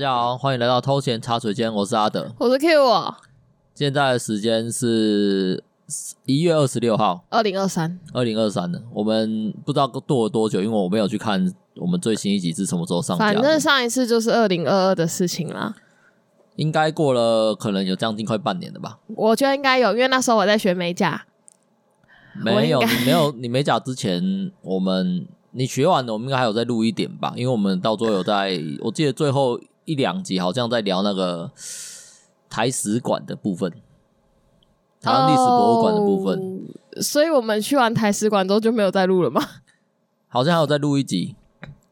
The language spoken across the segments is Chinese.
家好，欢迎来到偷闲茶水间，我是阿德，我是 Q 我。现在的时间是一月二十六号，二零二三，二零二三的。我们不知道过了多久，因为我没有去看我们最新一集是什么时候上架。反正上一次就是二零二二的事情啦，应该过了可能有将近快半年了吧？我觉得应该有，因为那时候我在学美甲。没有，你没有，你美甲之前我们。你学完了，我们应该还有再录一点吧？因为我们到最后有在，我记得最后一两集好像在聊那个台史馆的部分，台湾历史博物馆的部分。Oh, 所以我们去完台史馆之后就没有再录了吗？好像还有再录一集，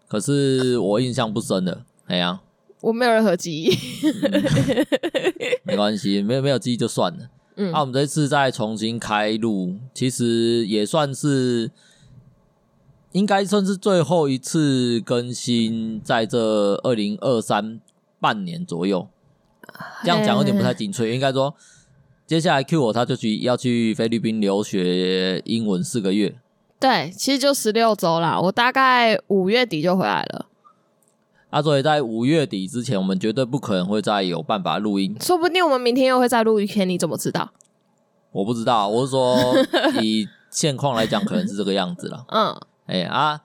可是我印象不深了。哎呀，我没有任何记忆，嗯、没关系，没有没有记忆就算了。嗯，那、啊、我们这次再重新开录，其实也算是。应该算是最后一次更新，在这二零二三半年左右，这样讲有点不太精确。应该说，接下来 Q 我他就去要去菲律宾留学英文四个月。对，其实就十六周啦，我大概五月底就回来了。啊所以在五月底之前，我们绝对不可能会再有办法录音。说不定我们明天又会再录一天，你怎么知道？我不知道，我是说以现况来讲，可能是这个样子了。嗯。哎、欸、啊，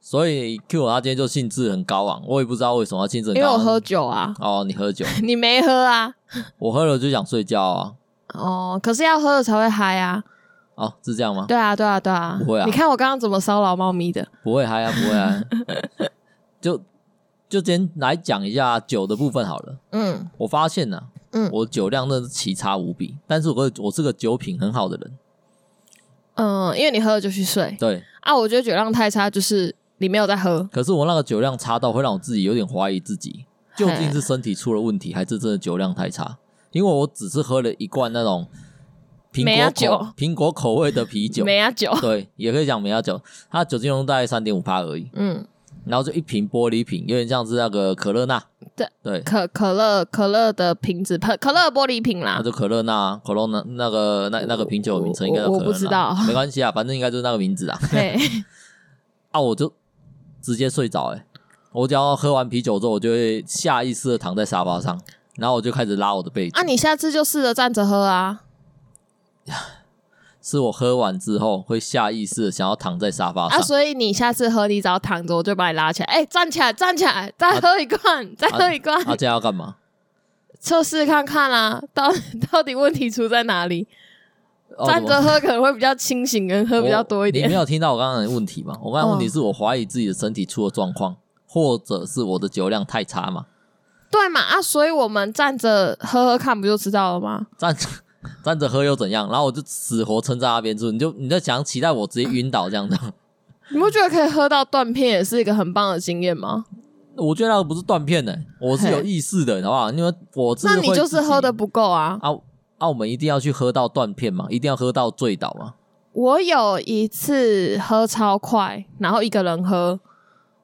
所以 Q 我他今天就兴致很高昂，我也不知道为什么兴致很高昂。因为我喝酒啊。哦，你喝酒，你没喝啊？我喝了就想睡觉啊。哦，可是要喝了才会嗨啊。哦，是这样吗？对啊，对啊，对啊。不会啊。你看我刚刚怎么骚扰猫咪的？不会嗨啊，不会啊。就就今天来讲一下酒的部分好了。嗯。我发现呢、啊，嗯，我酒量真的是奇差无比，但是我我是个酒品很好的人。嗯，因为你喝了就去睡。对啊，我觉得酒量太差，就是你没有在喝。可是我那个酒量差到会让我自己有点怀疑自己，究竟是身体出了问题，还是真的酒量太差？因为我只是喝了一罐那种苹果酒苹果口味的啤酒，梅亚酒，对，也可以讲梅亚酒，它酒精浓度大概三点五帕而已。嗯。然后就一瓶玻璃瓶，有点像是那个可乐那，对对，可可乐可乐的瓶子，可可乐玻璃瓶啦。那就可乐那，可乐那那个那那个啤酒名称应该叫可乐娜，我不知道，没关系啊，反正应该就是那个名字啊。对，啊，我就直接睡着哎，我只要喝完啤酒之后，我就会下意识的躺在沙发上，然后我就开始拉我的被子。啊，你下次就试着站着喝啊。是我喝完之后会下意识的想要躺在沙发上啊，所以你下次喝，你只要躺着，我就把你拉起来。哎、欸，站起来，站起来，再喝一罐，啊、再喝一罐。他、啊、这样要干嘛？测试看看啊，到 到底问题出在哪里？哦、站着喝可能会比较清醒，跟喝比较多一点。你没有听到我刚刚的问题吗？我刚刚问题是我怀疑自己的身体出了状况，哦、或者是我的酒量太差嘛？对嘛？啊，所以我们站着喝喝看，不就知道了吗？站着。站着喝又怎样？然后我就死活撑在那边住，你就你就想期待我直接晕倒这样的？你不觉得可以喝到断片也是一个很棒的经验吗？我觉得那个不是断片呢、欸，我是有意识的，好不好？因为我那你就是喝的不够啊！啊啊！我们一定要去喝到断片嘛？一定要喝到醉倒吗？我有一次喝超快，然后一个人喝，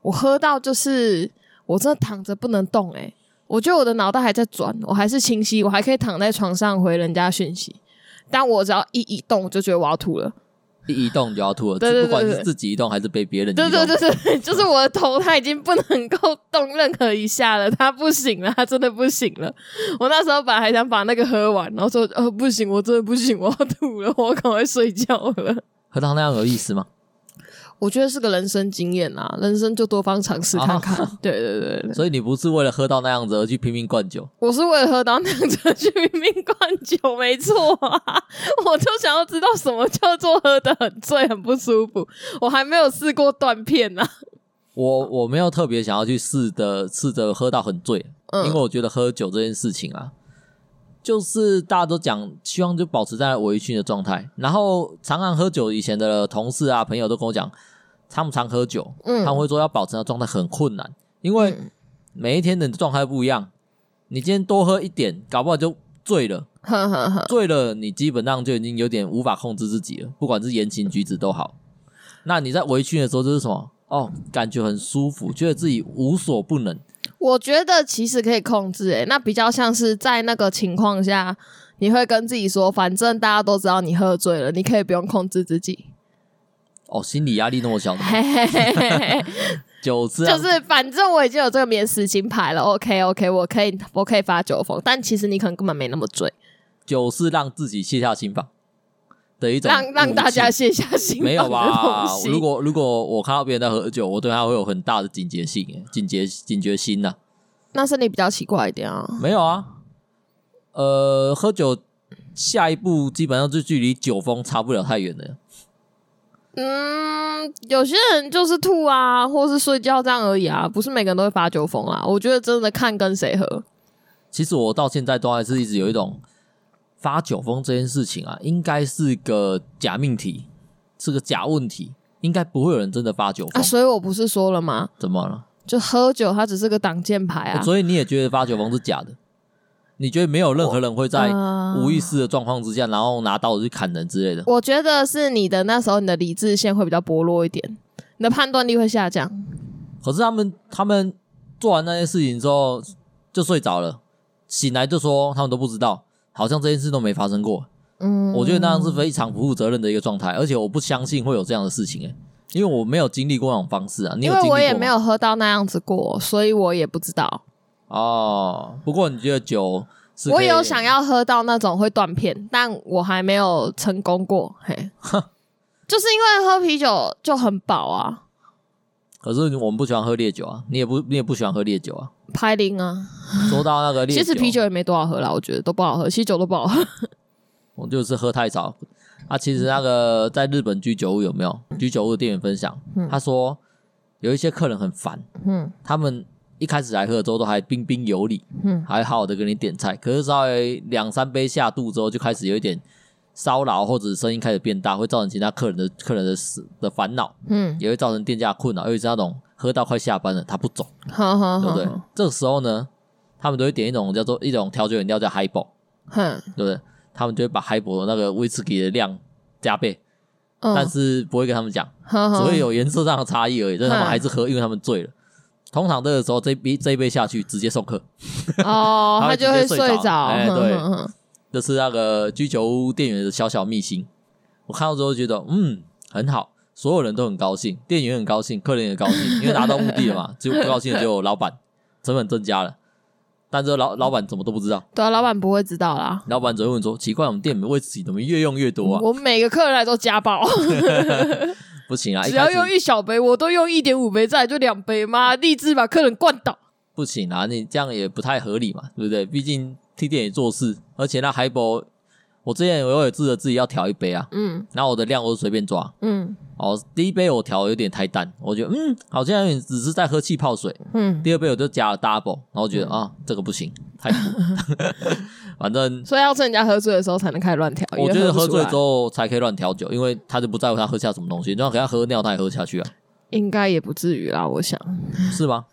我喝到就是我真的躺着不能动哎、欸。我觉得我的脑袋还在转，我还是清晰，我还可以躺在床上回人家讯息。但我只要一移动，我就觉得我要吐了。一移动就要吐了，对对对对，不管是自己移动还是被别人移动。对对对对，就是我的头，它已经不能够动任何一下了，它不行了，它真的不行了。我那时候本来还想把那个喝完，然后说：“呃，不行，我真的不行，我要吐了，我赶快睡觉了。”喝到那样有意思吗？我觉得是个人生经验啊，人生就多方尝试看看。啊、对，对对对，所以你不是为了喝到那样子而去拼命灌酒？我是为了喝到那样子而去拼命灌酒，没错啊！我就想要知道什么叫做喝得很醉、很不舒服。我还没有试过断片呢、啊。我我没有特别想要去试的，试着喝到很醉，嗯、因为我觉得喝酒这件事情啊，就是大家都讲，希望就保持在微醺的状态。然后常常喝酒，以前的同事啊、朋友都跟我讲。他们常喝酒，嗯，他们会说要保持的状态很困难，因为每一天的状态不一样。你今天多喝一点，搞不好就醉了，呵呵呵，醉了你基本上就已经有点无法控制自己了，不管是言行举止都好。那你在围裙的时候就是什么？哦，感觉很舒服，觉得自己无所不能。我觉得其实可以控制，诶，那比较像是在那个情况下，你会跟自己说，反正大家都知道你喝醉了，你可以不用控制自己。哦，心理压力那么小的，酒是 就是反正我已经有这个免死金牌了。OK OK，我可以我可以发酒疯，但其实你可能根本没那么醉。酒是让自己卸下心防的一种，让让大家卸下心防。没有吧？如果如果我看到别人在喝酒，我对他会有很大的警觉性，警觉警觉心呐、啊。那是你比较奇怪一点啊。没有啊，呃，喝酒下一步基本上就距离酒疯差不了太远了。嗯，有些人就是吐啊，或是睡觉这样而已啊，不是每个人都会发酒疯啊。我觉得真的看跟谁喝。其实我到现在都还是一直有一种发酒疯这件事情啊，应该是个假命题，是个假问题，应该不会有人真的发酒疯啊。所以我不是说了吗？怎么了？就喝酒，它只是个挡箭牌啊。所以你也觉得发酒疯是假的？你觉得没有任何人会在无意识的状况之下，然后拿刀子去砍人之类的？我觉得是你的那时候，你的理智线会比较薄弱一点，你的判断力会下降。可是他们他们做完那些事情之后就睡着了，醒来就说他们都不知道，好像这件事都没发生过。嗯，我觉得那样是非常不负责任的一个状态，而且我不相信会有这样的事情诶、欸，因为我没有经历过那种方式啊。你有经历过？因为我也没有喝到那样子过，所以我也不知道。哦，不过你觉得酒？我有想要喝到那种会断片，但我还没有成功过。嘿，就是因为喝啤酒就很饱啊。可是我们不喜欢喝烈酒啊，你也不你也不喜欢喝烈酒啊。拍零啊。说到那个烈酒，其实啤酒也没多少喝啦，我觉得都不好喝，其实酒都不好喝。我就是喝太少。啊，其实那个在日本居酒屋有没有居酒屋的店员分享？嗯、他说有一些客人很烦，嗯，他们。一开始来喝的时候都还彬彬有礼，嗯，还好好的给你点菜。可是稍微两三杯下肚之后，就开始有一点骚扰，或者声音开始变大，会造成其他客人的客人的的烦恼，嗯，也会造成店家困扰。尤其是那种喝到快下班了，他不走，好好好对不对？这个时候呢，他们都会点一种叫做一种调酒饮料叫 Highball，哼，对不对？他们就会把 Highball 的那个威士忌的量加倍，嗯，但是不会跟他们讲，只会有颜色上的差异而已。但他们还是喝，因为他们醉了。通常这个时候，这杯这一杯下去，直接送客哦，他就会睡着。哎，对，这是那个居酒屋店员的小小秘辛。我看到之后觉得，嗯，很好，所有人都很高兴，店员很高兴，客人也高兴，因为达到目的了嘛。只有不高兴的只有老板，成本增加了。但这老老板怎么都不知道？对啊，老板不会知道啦。老板只会问说：“奇怪，我们店里面威士忌怎么越用越多啊？”我们每个客人来都加爆。不行啊！只要用一小杯，我都用一点五杯，再来就两杯嘛，立志把客人灌倒。不行啊，你这样也不太合理嘛，对不对？毕竟替店也做事，而且那海博，我之前我也记得自己要调一杯啊，嗯，然后我的量我就随便抓，嗯，哦，第一杯我调有点太淡，我觉得嗯，好像有点只是在喝气泡水，嗯，第二杯我就加了 double，然后我觉得、嗯、啊，这个不行，太苦。反正，所以要趁人家喝醉的时候才能开始乱调。我觉得喝醉之后才可以乱调酒，因为他就不在乎他喝下什么东西，然后给他喝尿，他也喝下去啊。应该也不至于啦，我想。是吗？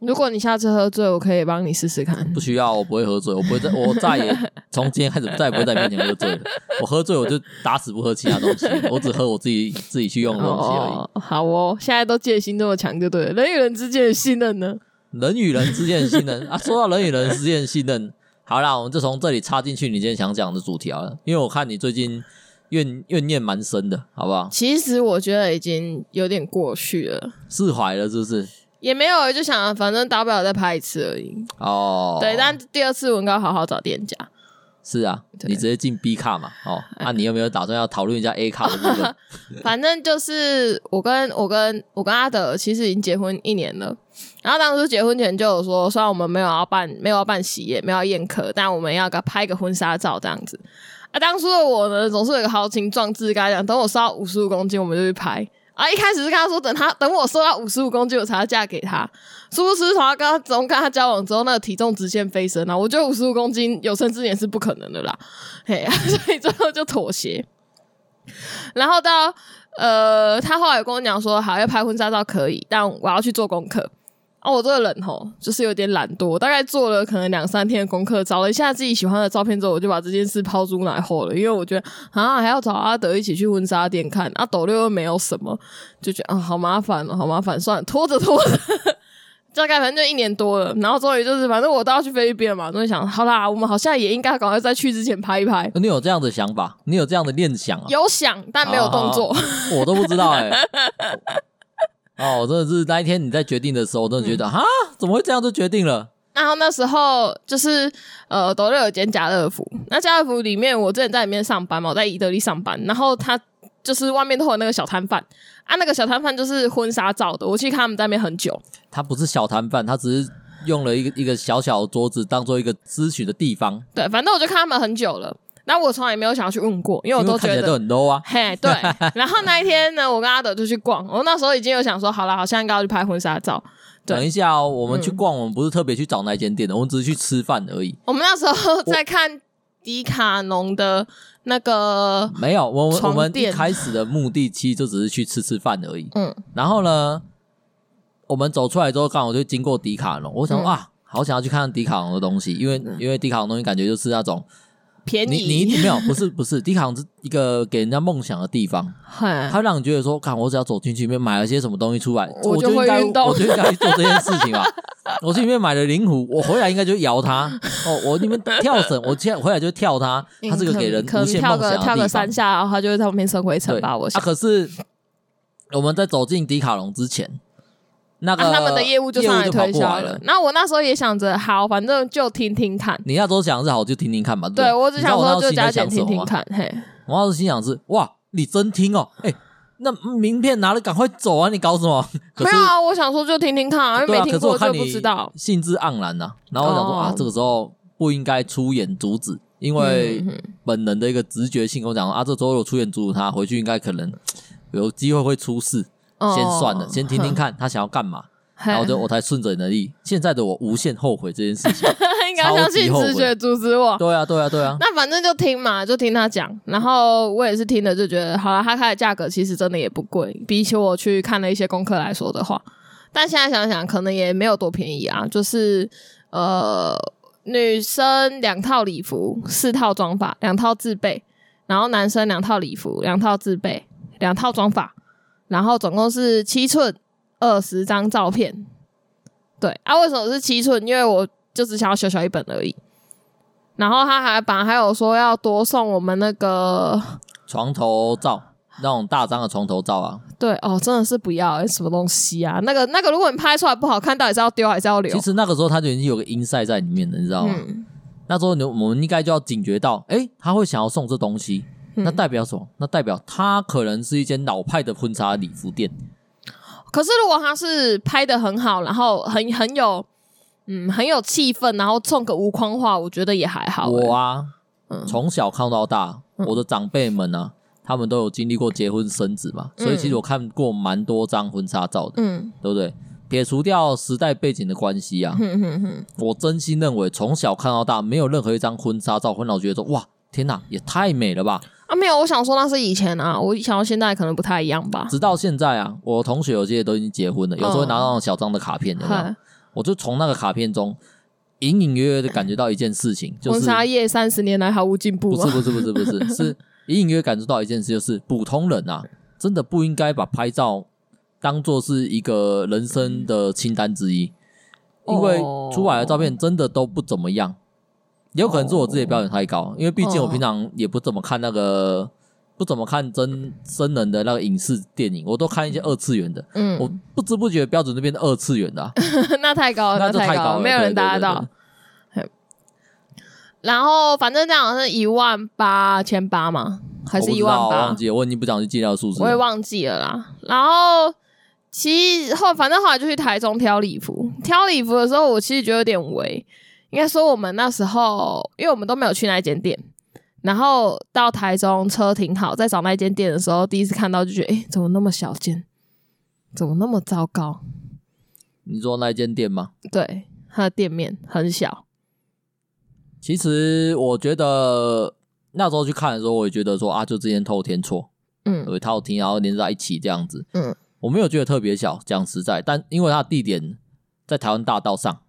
如果你下次喝醉，我可以帮你试试看。不需要，我不会喝醉，我不会再，我再也 从今天开始再也不会在你面前喝醉了。我喝醉我就打死不喝其他东西，我只喝我自己自己去用的东西而已。哦，好哦，现在都戒心这么强，就对了。人与人之间的信任呢？人与人之间的信任啊，说到人与人之间的信任。好啦，我们就从这里插进去你今天想讲的主题好了，因为我看你最近怨怨念蛮深的，好不好？其实我觉得已经有点过去了，释怀了，是不是？也没有，就想反正大不了再拍一次而已。哦，对，但第二次我应该好好找店家。是啊，你直接进 B 卡嘛？哦，那、啊、你有没有打算要讨论一下 A 卡的部分？反正就是我跟我跟我跟阿德其实已经结婚一年了。然后当时结婚前就有说，虽然我们没有要办没有要办喜宴，没有要宴客，但我们要给他拍个婚纱照这样子。啊，当初的我呢，总是有个豪情壮志，跟他讲，等我瘦到五十五公斤，我们就去拍。啊！一开始是跟他说，等他等我瘦到五十五公斤，我才要嫁给他。殊不知，从他跟他从跟他交往之后，那个体重直线飞升啊！我觉得五十五公斤有生之年是不可能的啦，嘿，所以最后就妥协。然后到呃，他后来跟我讲说，好，要拍婚纱照可以，但我要去做功课。哦，我这个人吼，就是有点懒惰。大概做了可能两三天的功课，找了一下自己喜欢的照片之后，我就把这件事抛诸脑后了。因为我觉得啊，还要找阿德一起去婚纱店看，啊，斗六又没有什么，就觉得啊，好麻烦哦，好麻烦，算了，拖着拖着，大概反正就一年多了。然后终于就是，反正我都要去菲律宾嘛，终于想，好啦，我们好像也应该赶快在去之前拍一拍。你有这样的想法？你有这样的念想啊？有想，但没有动作。我都不知道哎、欸。哦，我真的是那一天你在决定的时候，我真的觉得哈、嗯，怎么会这样就决定了？然后那时候就是呃，斗六有间家乐福，那家乐福里面我之前在里面上班嘛，我在伊德利上班，然后他就是外面都有那个小摊贩啊，那个小摊贩就是婚纱照的，我去看他们在那边很久。他不是小摊贩，他只是用了一个一个小小的桌子当做一个咨询的地方。对，反正我就看他们很久了。那我从来没有想要去问过，因为我都觉得都很 low 啊。嘿，对。然后那一天呢，我跟阿德就去逛。我那时候已经有想说，好了，好像应该要去拍婚纱照。等一下哦，我们去逛，嗯，我们不是特别去找那间店的，我们只是去吃饭而已。我们那时候在看迪卡侬的那个没有，我们我们一开始的目的其实就只是去吃吃饭而已。嗯。然后呢，我们走出来之后，刚好就经过迪卡侬，我想说，嗯，啊，好想要去看看迪卡侬的东西，因为，嗯，因为迪卡侬东西感觉就是那种。便宜，你你没有，不是不是，迪卡侬是一个给人家梦想的地方，它让你觉得说，看我只要走进去里面买了些什么东西出来，我就应该我就应该去做这件事情吧。我去里面买了灵狐，我回来应该就摇它。哦，我里面跳绳，我现在回来就跳它。它是个给人无限梦想的地方。跳个跳个三下，然后它就会在旁边升回城吧。我可是我们在走进迪卡侬之前。那个、啊、他们的业务就上来推销了，那我那时候也想着，好，反正就听听看。你那时候想是好，就听听看吧。对，我只想说就加减听听看。嘿，我那时候心想是哇，你真听哦，哎、欸，那名片拿了赶快走啊，你搞什么？没有啊，我想说就听听看啊，因为没听过就不知道。兴致盎然呐、啊，然后我想说、哦、啊，这个时候不应该出言阻止，因为本能的一个直觉性跟我讲啊，这时候有出言阻止他，回去应该可能 有机会会出事。先算了，先听听看他想要干嘛，然后就我才顺着你的意。现在的我无限后悔这件事情，应该相信直觉阻止我。对啊，对啊，对啊。那反正就听嘛，就听他讲。然后我也是听了就觉得，好了，他开的价格其实真的也不贵，比起我去看了一些功课来说的话。但现在想想，可能也没有多便宜啊。就是呃，女生两套礼服，四套装法，两套自备；然后男生两套礼服，两套自备，两套妆发。然后总共是七寸二十张照片，对啊，为什么是七寸？因为我就只想要小小一本而已。然后他还把还有说要多送我们那个床头照，那种大张的床头照啊。对哦，真的是不要，什么东西啊？那个那个，如果你拍出来不好看，到底是要丢还是要留？其实那个时候他就已经有个 insight 在里面了，你知道吗？嗯、那时候你我们应该就要警觉到，诶，他会想要送这东西。那代表什么？那代表他可能是一间老派的婚纱礼服店。可是如果他是拍的很好，然后很很有嗯很有气氛，然后送个无框画，我觉得也还好、欸。我啊，从、嗯、小看到大，我的长辈们呢、啊，他们都有经历过结婚生子嘛，所以其实我看过蛮多张婚纱照的，嗯，对不对？撇除掉时代背景的关系啊，嗯哼哼，我真心认为从小看到大，没有任何一张婚纱照会让我觉得说哇，天哪，也太美了吧！啊，没有，我想说那是以前啊，我想到现在可能不太一样吧。直到现在啊，我同学有些都已经结婚了，有时候会拿到小张的卡片，有没有？嗯、我就从那个卡片中隐隐约约的感觉到一件事情，就是婚纱业三十年来毫无进步。不是不是不是不是，是隐隐约约感受到一件事，就是普通人啊，真的不应该把拍照当做是一个人生的清单之一，因为出来的照片真的都不怎么样。也有可能是我自己标准太高，oh, 因为毕竟我平常也不怎么看那个，oh. 不怎么看真真人的那个影视电影，我都看一些二次元的。嗯，我不知不觉标准就变成二次元的、啊，那太高了，那就太高了，没有人达得到。然后反正这样好像是一万八千八嘛，还是一万八？我忘记了，我已经不想去记那个数字，我也忘记了啦。然后其实后反正后来就去台中挑礼服，挑礼服的时候，我其实觉得有点围。应该说，我们那时候，因为我们都没有去那间店，然后到台中车停好，在找那间店的时候，第一次看到就觉得，哎，怎么那么小间，怎么那么糟糕？你说那间店吗？对，它的店面很小。其实我觉得那时候去看的时候，我也觉得说啊，就之间透天厝，嗯，有套厅然后连在一起这样子，嗯，我没有觉得特别小，讲实在，但因为它的地点在台湾大道上。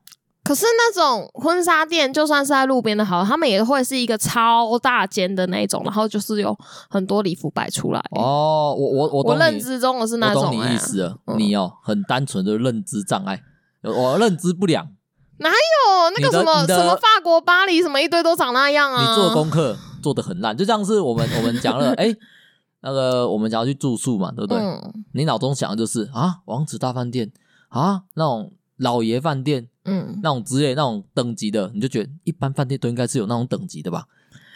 可是那种婚纱店，就算是在路边的好，他们也会是一个超大间的那种，然后就是有很多礼服摆出来。哦，我我我我认知中的是那种、欸，我懂你意思了。嗯、你哦，很单纯的认知障碍，我认知不良。哪有那个什么什么法国巴黎什么一堆都长那样啊？你做功课 做的很烂，就像是我们我们讲了，哎、欸，那个我们想要去住宿嘛，对不对？嗯、你脑中想的就是啊，王子大饭店啊，那种老爷饭店，嗯，那种之类那种等级的，你就觉得一般饭店都应该是有那种等级的吧？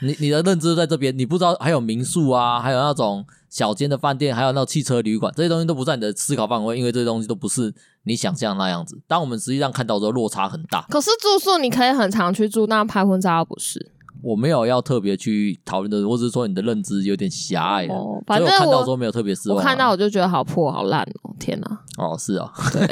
你你的认知在这边，你不知道还有民宿啊，还有那种小间的饭店，还有那种汽车旅馆，这些东西都不在你的思考范围，因为这些东西都不是你想象那样子。当我们实际上看到的时候，落差很大。可是住宿你可以很常去住，那拍婚纱不是？我没有要特别去讨论的，或者是说你的认知有点狭隘了。哦，反正我看到说没有特别失望，我看到我就觉得好破好烂哦，天哪！哦，是哦，对。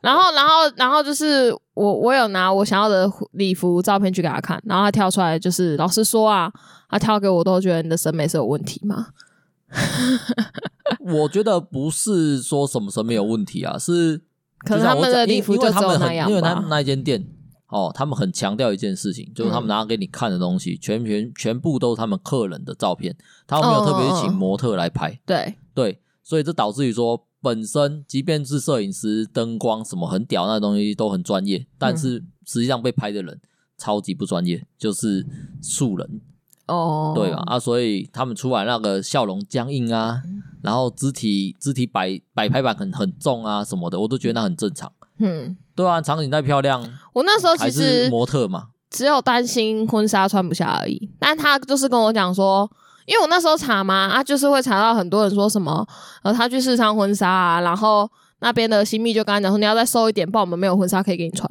然后，然后，然后就是我我有拿我想要的礼服照片去给他看，然后他挑出来就是老实说啊，他挑给我都觉得你的审美是有问题吗？我觉得不是说什么审美有问题啊，是可能他们的礼服就只有那样吧，因为他们那一间店。哦，他们很强调一件事情，就是他们拿给你看的东西，嗯、全全全部都是他们客人的照片，他们没有特别去请模特来拍。对、哦、对，所以这导致于说，本身即便是摄影师、灯光什么很屌那东西都很专业，但是实际上被拍的人超级不专业，就是素人。哦，对吧？啊，所以他们出来那个笑容僵硬啊，然后肢体肢体摆摆拍板很很重啊什么的，我都觉得那很正常。嗯，对啊，场景再漂亮，我那时候其实模特嘛，只有担心婚纱穿不下而已。但他就是跟我讲说，因为我那时候查嘛，啊，就是会查到很多人说什么，呃，他去试穿婚纱啊，然后那边的新密就跟他讲说，你要再瘦一点，不然我们没有婚纱可以给你穿。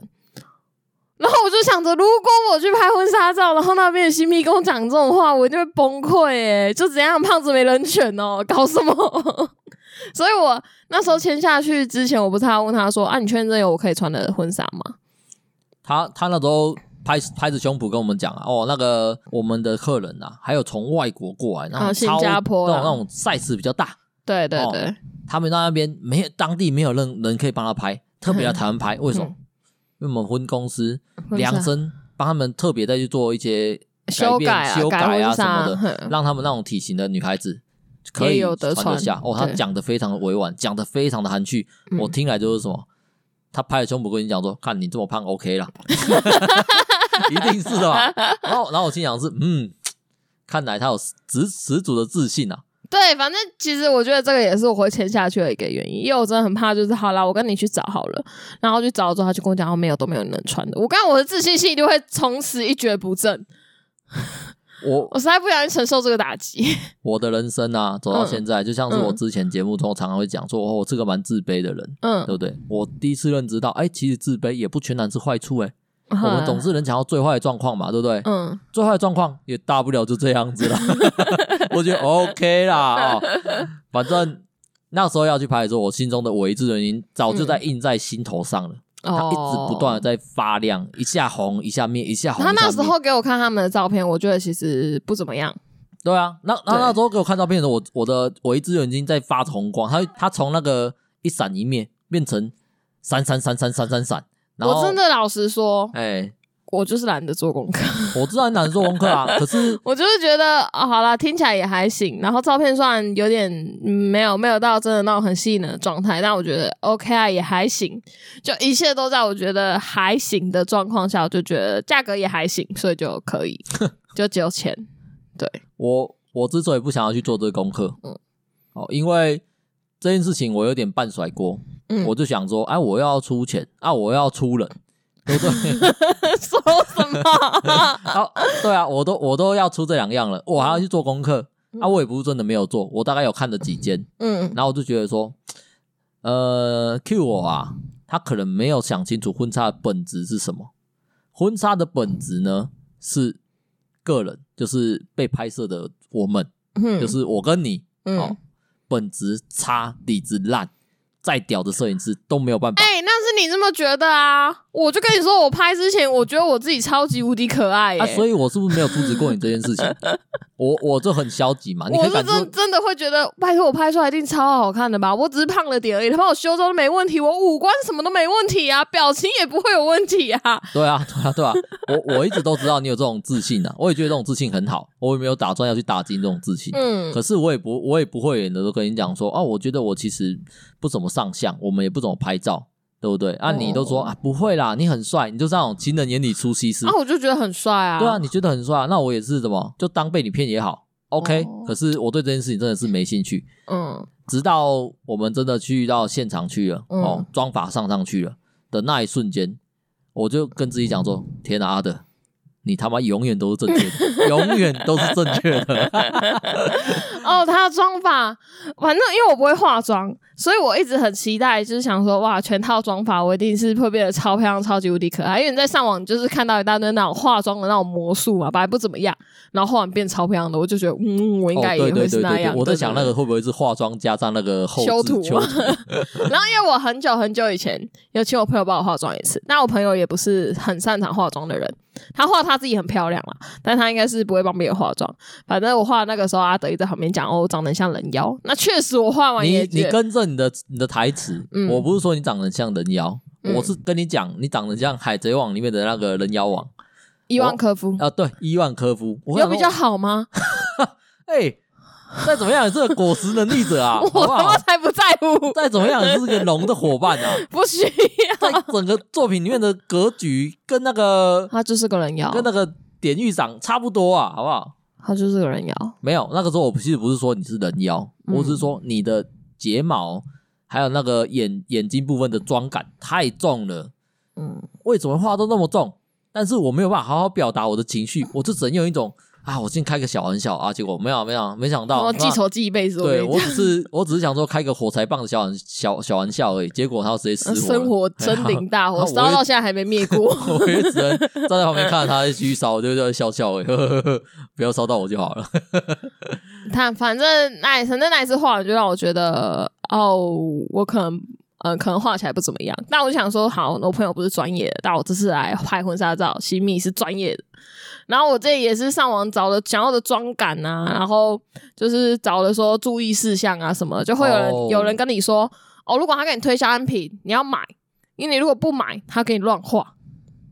然后我就想着，如果我去拍婚纱照，然后那边的新密跟我讲这种话，我就会崩溃诶，就怎样胖子没人权哦，搞什么？所以我那时候签下去之前，我不是还要问他说：“啊，你确认这有我可以穿的婚纱吗？”他他那时候拍拍着胸脯跟我们讲啊，哦，那个我们的客人啊，还有从外国过来，然后新加坡那种那种 size 比较大，对对对，哦、他们在那边没有当地没有人人可以帮他拍，特别来台湾拍，为什么？嗯、因为我们婚公司量身帮他们特别再去做一些改变修改啊、修改啊什么的，嗯、让他们那种体型的女孩子。可以有得下哦，他讲的非常的委婉，讲的非常的含蓄，我听来就是什么，他拍了胸脯跟你讲说，看你这么胖，OK 了，一定是的吧？然后，然后我心想是，嗯，看来他有十十足的自信啊。对，反正其实我觉得这个也是我会签下去的一个原因，因为我真的很怕，就是好啦，我跟你去找好了，然后去找了之后，他就跟我讲，哦，没有，都没有能穿的，我刚刚我的自信心就会从此一蹶不振。我我实在不想去承受这个打击。我的人生啊，走到现在，嗯、就像是我之前节目中常常会讲说，嗯、我是个蛮自卑的人，嗯，对不对？我第一次认知到，哎，其实自卑也不全然是坏处，哎，嗯、我们总是能想到最坏的状况嘛，对不对？嗯，最坏的状况也大不了就这样子了，我觉得 OK 啦，哦，反正那时候要去拍的时候，我心中的伪志愿早就在印在心头上了。嗯他一直不断的在发亮，一下红一下灭，一下红。他那时候给我看他们的照片，我觉得其实不怎么样。对啊，那那那时候给我看照片的时候，我我的我一只眼睛在发着红光，他他从那个一闪一灭变成闪闪闪闪闪闪闪。我真的老实说，哎、欸。我就是懒得做功课，我知道你懒得做功课啊，可是我就是觉得啊、哦，好啦，听起来也还行，然后照片算有点没有没有到真的那种很吸引人的状态，但我觉得 OK 啊，也还行，就一切都在我觉得还行的状况下，我就觉得价格也还行，所以就可以，就只有钱。对，我我之所以不想要去做这个功课，嗯，哦，因为这件事情我有点半甩锅，嗯，我就想说，哎，我要出钱啊，我要出人。对不对？说什么？好，对啊，我都我都要出这两样了，我还要去做功课。嗯、啊，我也不是真的没有做，我大概有看了几间，嗯，然后我就觉得说，呃，Q 我啊，他可能没有想清楚婚纱的本质是什么。婚纱的本质呢，是个人，就是被拍摄的我们，嗯、就是我跟你，嗯、哦，本质差，底子烂。再屌的摄影师都没有办法。哎、欸，那是你这么觉得啊？我就跟你说，我拍之前，我觉得我自己超级无敌可爱、欸，哎、啊，所以我是不是没有阻止过你这件事情？我我就很消极嘛。你可以我是真真的会觉得，拜托我拍出来一定超好看的吧？我只是胖了点而已，他帮我修妆都没问题，我五官什么都没问题啊，表情也不会有问题啊。对啊，对啊，对啊，我我一直都知道你有这种自信啊，我也觉得这种自信很好，我也没有打算要去打击这种自信。嗯，可是我也不我也不会演的都跟你讲说啊，我觉得我其实不怎么上相，我们也不怎么拍照。对不对？啊，你都说啊，不会啦，你很帅，你就这种情人眼里出西施。啊，我就觉得很帅啊。对啊，你觉得很帅啊，那我也是怎么，就当被你骗也好，OK，、哦、可是我对这件事情真的是没兴趣。嗯，直到我们真的去到现场去了，嗯、哦，妆法上上去了的那一瞬间，我就跟自己讲说：“天哪，阿德！”你他妈永远都是正确的，永远都是正确的。哦，他的妆发，反正因为我不会化妆，所以我一直很期待，就是想说，哇，全套妆发，我一定是会变得超漂亮、超级无敌可爱。因为你在上网就是看到一大堆那种化妆的那种魔术嘛，本来不怎么样，然后后来变超漂亮的，我就觉得，嗯，我应该也会是那样。对对对对对，我在想那个会不会是化妆加上那个后修 图？然后因为我很久很久以前有请我朋友帮我化妆一次，那我朋友也不是很擅长化妆的人。他画他自己很漂亮啦，但他应该是不会帮别人化妆。反正我画那个时候，阿德一在旁边讲：“哦，我长得像人妖。”那确实，我画完也你你跟着你的你的台词，嗯、我不是说你长得像人妖，嗯、我是跟你讲你长得像《海贼王》里面的那个人妖王伊万科夫啊，对，伊万科夫有比较好吗？哎、欸。再怎么样也是个果实能力者啊，我他妈才不在乎。再怎么样也是个龙的伙伴啊，不需要。在整个作品里面的格局跟那个他就是个人妖，跟那个典狱长差不多啊，好不好？他就是个人妖。没有，那个时候我其实不是说你是人妖，嗯、我是说你的睫毛还有那个眼眼睛部分的妆感太重了。嗯，为什么画都那么重？但是我没有办法好好表达我的情绪，我就只能用一种。啊！我先开个小玩笑啊，结果没有没有没想到，我记仇记一辈子。对我只是我只是想说开个火柴棒的小玩小小玩笑而已，结果他要直接死火，生活 真顶大火烧到现在还没灭过，我也只能站在旁边看着他继续烧，就在笑笑哎，不要烧到我就好了。他反正那反正那一次画就让我觉得哦，我可能嗯、呃、可能画起来不怎么样，但我就想说好，我朋友不是专业的，但我这次来拍婚纱照，新密是专业的。然后我这也是上网找了想要的妆感啊，然后就是找了说注意事项啊什么的，就会有人、oh. 有人跟你说哦，如果他给你推销安瓶，你要买，因为你如果不买，他给你乱画。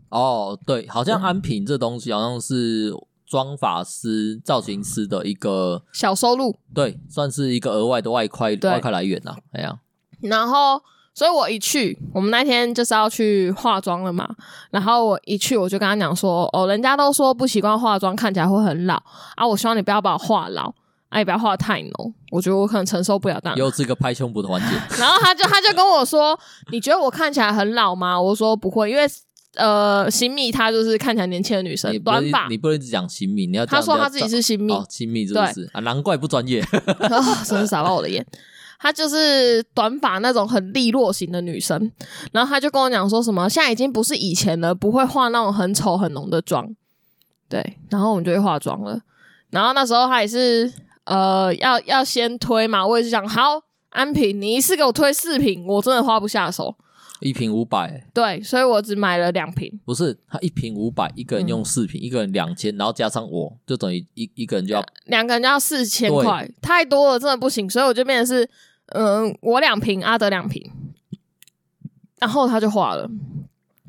哦，oh, 对，好像安瓶这东西好像是妆发师、造型师的一个小收入，对，算是一个额外的外快外快来源呐、啊，哎呀，然后。所以我一去，我们那天就是要去化妆了嘛。然后我一去，我就跟他讲说：“哦，人家都说不习惯化妆，看起来会很老啊。我希望你不要把我化老，啊，也不要画太浓。我觉得我 可能承受不了这样。”又是一个拍胸脯的环节。然后他就他就跟我说：“你觉得我看起来很老吗？”我说：“不会，因为呃，新密她就是看起来年轻的女生，短发。你不能一直讲新密，你要他说他自己是新密，哦，新密是不是啊？难怪不专业，真是傻到我的眼。”她就是短发那种很利落型的女生，然后她就跟我讲说什么，现在已经不是以前了，不会化那种很丑很浓的妆，对，然后我们就会化妆了，然后那时候她也是呃要要先推嘛，我也是想好安瓶，你一次给我推四瓶，我真的花不下手。一瓶五百，对，所以我只买了两瓶。不是，他一瓶五百，一个人用四瓶，嗯、一个人两千，然后加上我就等于一一个人就要两个人就要四千块，太多了，真的不行。所以我就变成是，嗯，我两瓶，阿德两瓶，然后他就画了。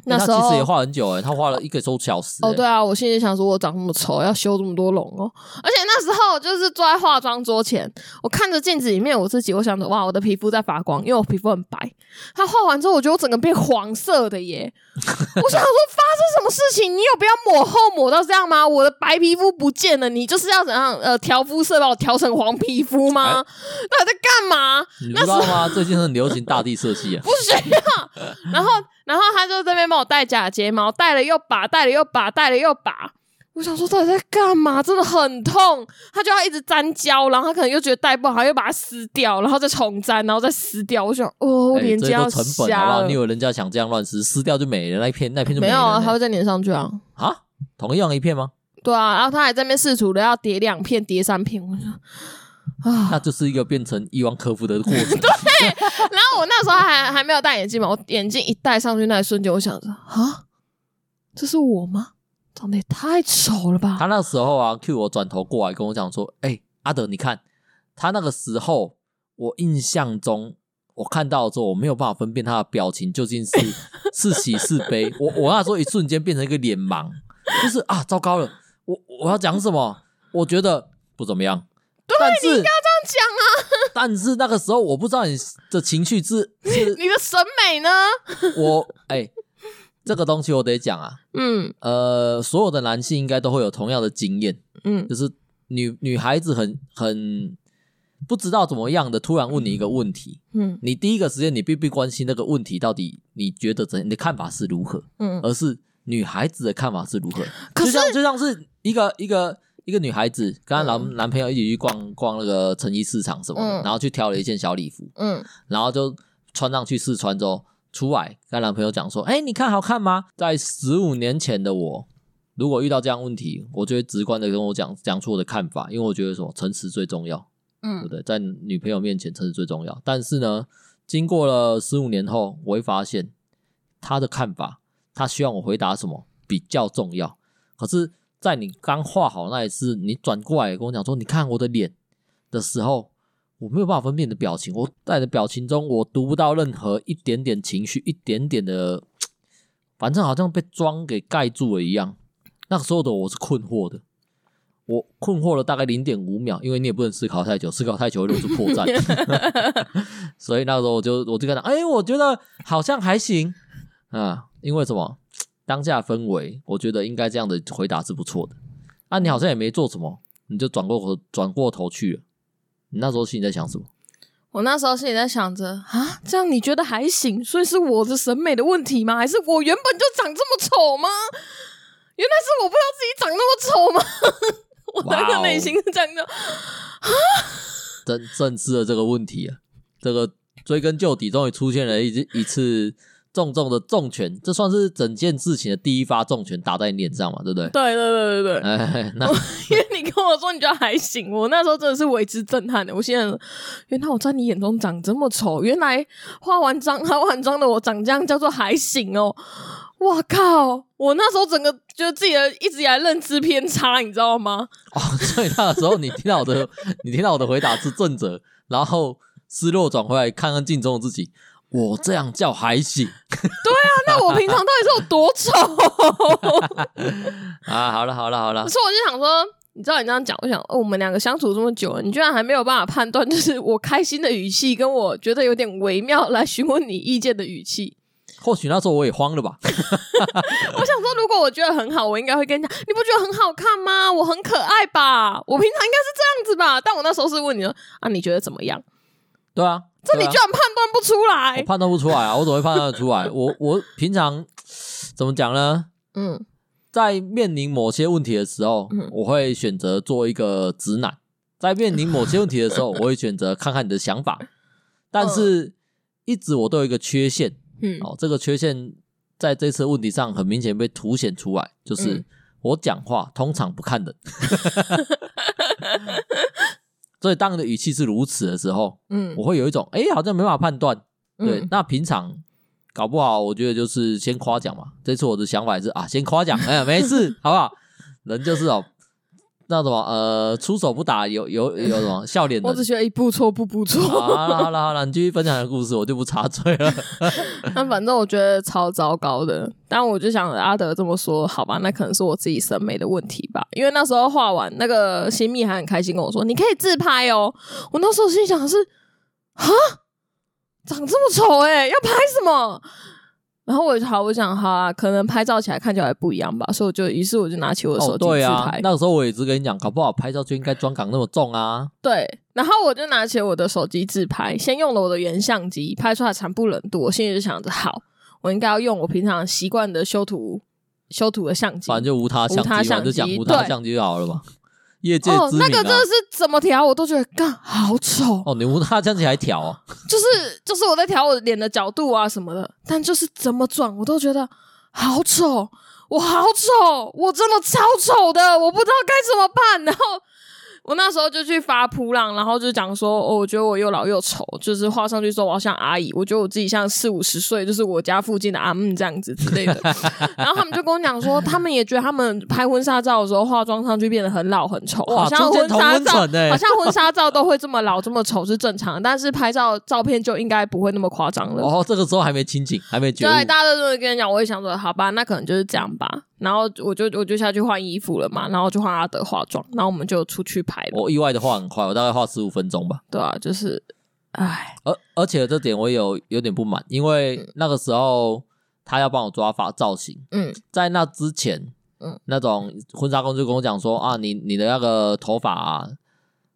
那时候他其实也画很久诶、欸，他画了一个多小时、欸。哦，对啊，我心里想说，我长那么丑，要修这么多容哦。而且那时候就是坐在化妆桌前，我看着镜子里面我自己，我想着哇，我的皮肤在发光，因为我皮肤很白。他画完之后，我觉得我整个变黄色的耶。我想说，发生什么事情？你有必要抹后抹到这样吗？我的白皮肤不见了，你就是要怎样呃调肤色把我调成黄皮肤吗？欸、那你在干嘛？你知道吗？最近很流行大地色系啊。不需要。然后。然后他就这边帮我戴假睫毛，戴了又拔，戴了又拔，戴了又拔。我想说，到底在干嘛？真的很痛。他就要一直粘胶，然后他可能又觉得戴不好，又把它撕掉，然后再重粘，然后再撕掉。我想，哦，我脸颊要。成本好不好？你以为人家想这样乱撕，撕掉就没了，那一片那一片就没了。没有啊，他会再粘上去啊。啊，同样一片吗？对啊，然后他还在那边试图的要叠两片，叠三片。我说。啊，那就是一个变成伊万科夫的过程。对，然后我那时候还还没有戴眼镜嘛，我眼镜一戴上去那一瞬间，我想着啊，这是我吗？长得也太丑了吧！他那时候啊，Q 我转头过来跟我讲说：“哎、欸，阿德，你看他那个时候，我印象中我看到之后，我没有办法分辨他的表情究竟是 是喜是悲。我我那时候一瞬间变成一个脸盲，就是啊，糟糕了，我我要讲什么？我觉得不怎么样。”对，但是你不要这样讲啊！但是那个时候，我不知道你的情绪是 是你的审美呢？我哎、欸，这个东西我得讲啊。嗯，呃，所有的男性应该都会有同样的经验。嗯，就是女女孩子很很不知道怎么样的，突然问你一个问题，嗯，你第一个时间你并不关心那个问题到底你觉得怎，你的看法是如何，嗯，而是女孩子的看法是如何，可是就像就像是一个一个一个女孩子跟她男男朋友一起去逛逛那个成衣市场什么的，嗯，然后去挑了一件小礼服，嗯，然后就穿上去试穿之后出来跟男朋友讲说，哎，你看好看吗？在十五年前的我。如果遇到这样问题，我就会直观的跟我讲讲出我的看法，因为我觉得什么诚实最重要，嗯，对不对？在女朋友面前诚实最重要。但是呢，经过了十五年后，我会发现她的看法，她希望我回答什么比较重要。可是，在你刚画好那一次，你转过来跟我讲说，你看我的脸的时候，我没有办法分辨你的表情，我在你的表情中，我读不到任何一点点情绪，一点点的，反正好像被妆给盖住了一样。那个时候的我是困惑的，我困惑了大概零点五秒，因为你也不能思考太久，思考太久会露出破绽，所以那个时候我就 我就跟他，哎，我觉得好像还行啊，因为什么？当下氛围，我觉得应该这样的回答是不错的。啊，你好像也没做什么，你就转过头转过头去了。你那时候心里在想什么？我那时候心里在想着啊，这样你觉得还行？所以是我的审美的问题吗？还是我原本就长这么丑吗？原来是我不知道自己长那么丑吗？我那个内心是这样的啊！正正视了这个问题啊，这个追根究底，终于出现了一一次重重的重拳，这算是整件事情的第一发重拳打在你脸上嘛，对不对？对对对对对。哎，那 因为你跟我说你觉得还行，我那时候真的是为之震撼的。我现在原来我在你眼中长这么丑，原来化完妆化完妆的我长这样叫做还行哦。哇靠！我那时候整个觉得自己的一直以来认知偏差，你知道吗？哦，所以那个时候你听到我的，你听到我的回答是正则，然后失落转回来看看镜中的自己，我这样叫还行？对啊，那我平常到底是有多丑？啊，好了好了好了，可是我就想说，你知道你这样讲，我想，哦，我们两个相处这么久了，你居然还没有办法判断，就是我开心的语气跟我觉得有点微妙来询问你意见的语气。或许那时候我也慌了吧。我想说，如果我觉得很好，我应该会跟你讲，你不觉得很好看吗？我很可爱吧？我平常应该是这样子吧？但我那时候是问你说啊，你觉得怎么样？对啊，这你居然判断不出来？判断不出来啊！我怎么会判断得出来？我我平常怎么讲呢？嗯，在面临某些问题的时候，嗯，我会选择做一个直男；在面临某些问题的时候，我会选择看看你的想法。但是，一直我都有一个缺陷。嗯，哦，这个缺陷在这次问题上很明显被凸显出来，就是我讲话通常不看人，所以当你的语气是如此的时候，嗯，我会有一种哎，好像没办法判断。对，那平常搞不好，我觉得就是先夸奖嘛。这次我的想法也是啊，先夸奖，哎呀，没事，好不好？人就是哦。那什么呃，出手不打有有有什么 笑脸的？我只觉得一步错步步错。好啦好啦好了，你继续分享你的故事，我就不插嘴了。那反正我觉得超糟糕的，但我就想阿德这么说，好吧，那可能是我自己审美的问题吧。因为那时候画完，那个新密还很开心跟我说：“你可以自拍哦。”我那时候心想的是：啊，长这么丑哎、欸，要拍什么？然后我就好，我想哈啊，可能拍照起来看起来不一样吧，所以我就，于是我就拿起我的手机自拍。哦，对啊，那个时候我也一直跟你讲，搞不好拍照就应该妆感那么重啊。对，然后我就拿起我的手机自拍，先用了我的原相机拍出来惨不忍睹。我心里就想着，好，我应该要用我平常习惯的修图修图的相机，反正就无他相机嘛，就讲无他相机就好了嘛。业界哦，那个真的是怎么调我都觉得，干好丑哦！你问他这样子还调啊？就是就是我在调我脸的角度啊什么的，但就是怎么转我都觉得好丑，我好丑，我真的超丑的，我不知道该怎么办，然后。我那时候就去发扑浪，然后就讲说，哦，我觉得我又老又丑，就是画上去说我要像阿姨，我觉得我自己像四五十岁，就是我家附近的阿姆这样子之类的。然后他们就跟我讲说，他们也觉得他们拍婚纱照的时候化妆上去变得很老很丑，好像婚纱照，好像婚纱照都会这么老这么丑是正常的，但是拍照照片就应该不会那么夸张了。哦，这个时候还没清醒，还没觉得。对，大家都这么跟你讲，我也想说，好吧，那可能就是这样吧。然后我就我就下去换衣服了嘛，然后就换阿德化妆，然后我们就出去拍了。我意外的画很快，我大概画十五分钟吧。对啊，就是，唉，而而且这点我有有点不满，因为那个时候他要帮我抓发造型，嗯，在那之前嗯，那种婚纱公司就跟我讲说啊，你你的那个头发啊，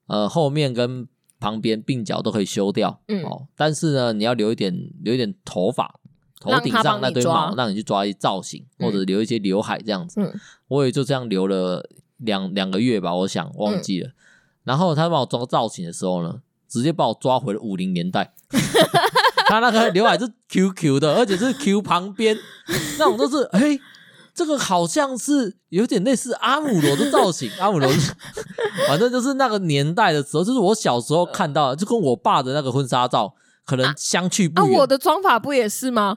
呃，后面跟旁边鬓角都可以修掉，嗯哦，但是呢，你要留一点留一点头发，头顶上那堆毛让，你去抓一造型，嗯、或者留一些刘海这样子。嗯，我也就这样留了两两个月吧，我想忘记了。嗯、然后他帮我抓造型的时候呢，直接把我抓回了五零年代。他那个刘海是 QQ 的，而且是 Q 旁边那种，都是嘿。这个好像是有点类似阿姆罗的造型，阿姆罗，反正就是那个年代的时候，就是我小时候看到的，就跟我爸的那个婚纱照可能相去不远。啊，啊，我的妆法不也是吗？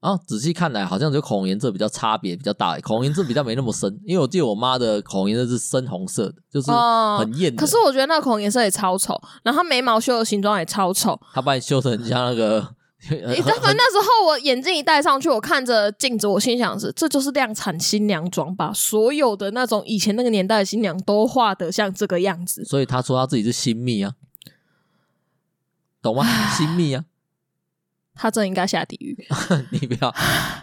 啊，仔细看来好像就口红颜色比较差别比较大，口红颜色比较没那么深，因为我记得我妈的口红颜色是深红色的，就是很艳，哦。可是我觉得那个口红颜色也超丑，然后眉毛修的形状也超丑，她把你修成像那个。你知道吗？那时候我眼镜一戴上去，我看着镜子，我心想是：这就是量产新娘妆吧？所有的那种以前那个年代的新娘都画得像这个样子。所以他说他自己是新密啊，懂吗？新密啊，他真应该下地狱。你不要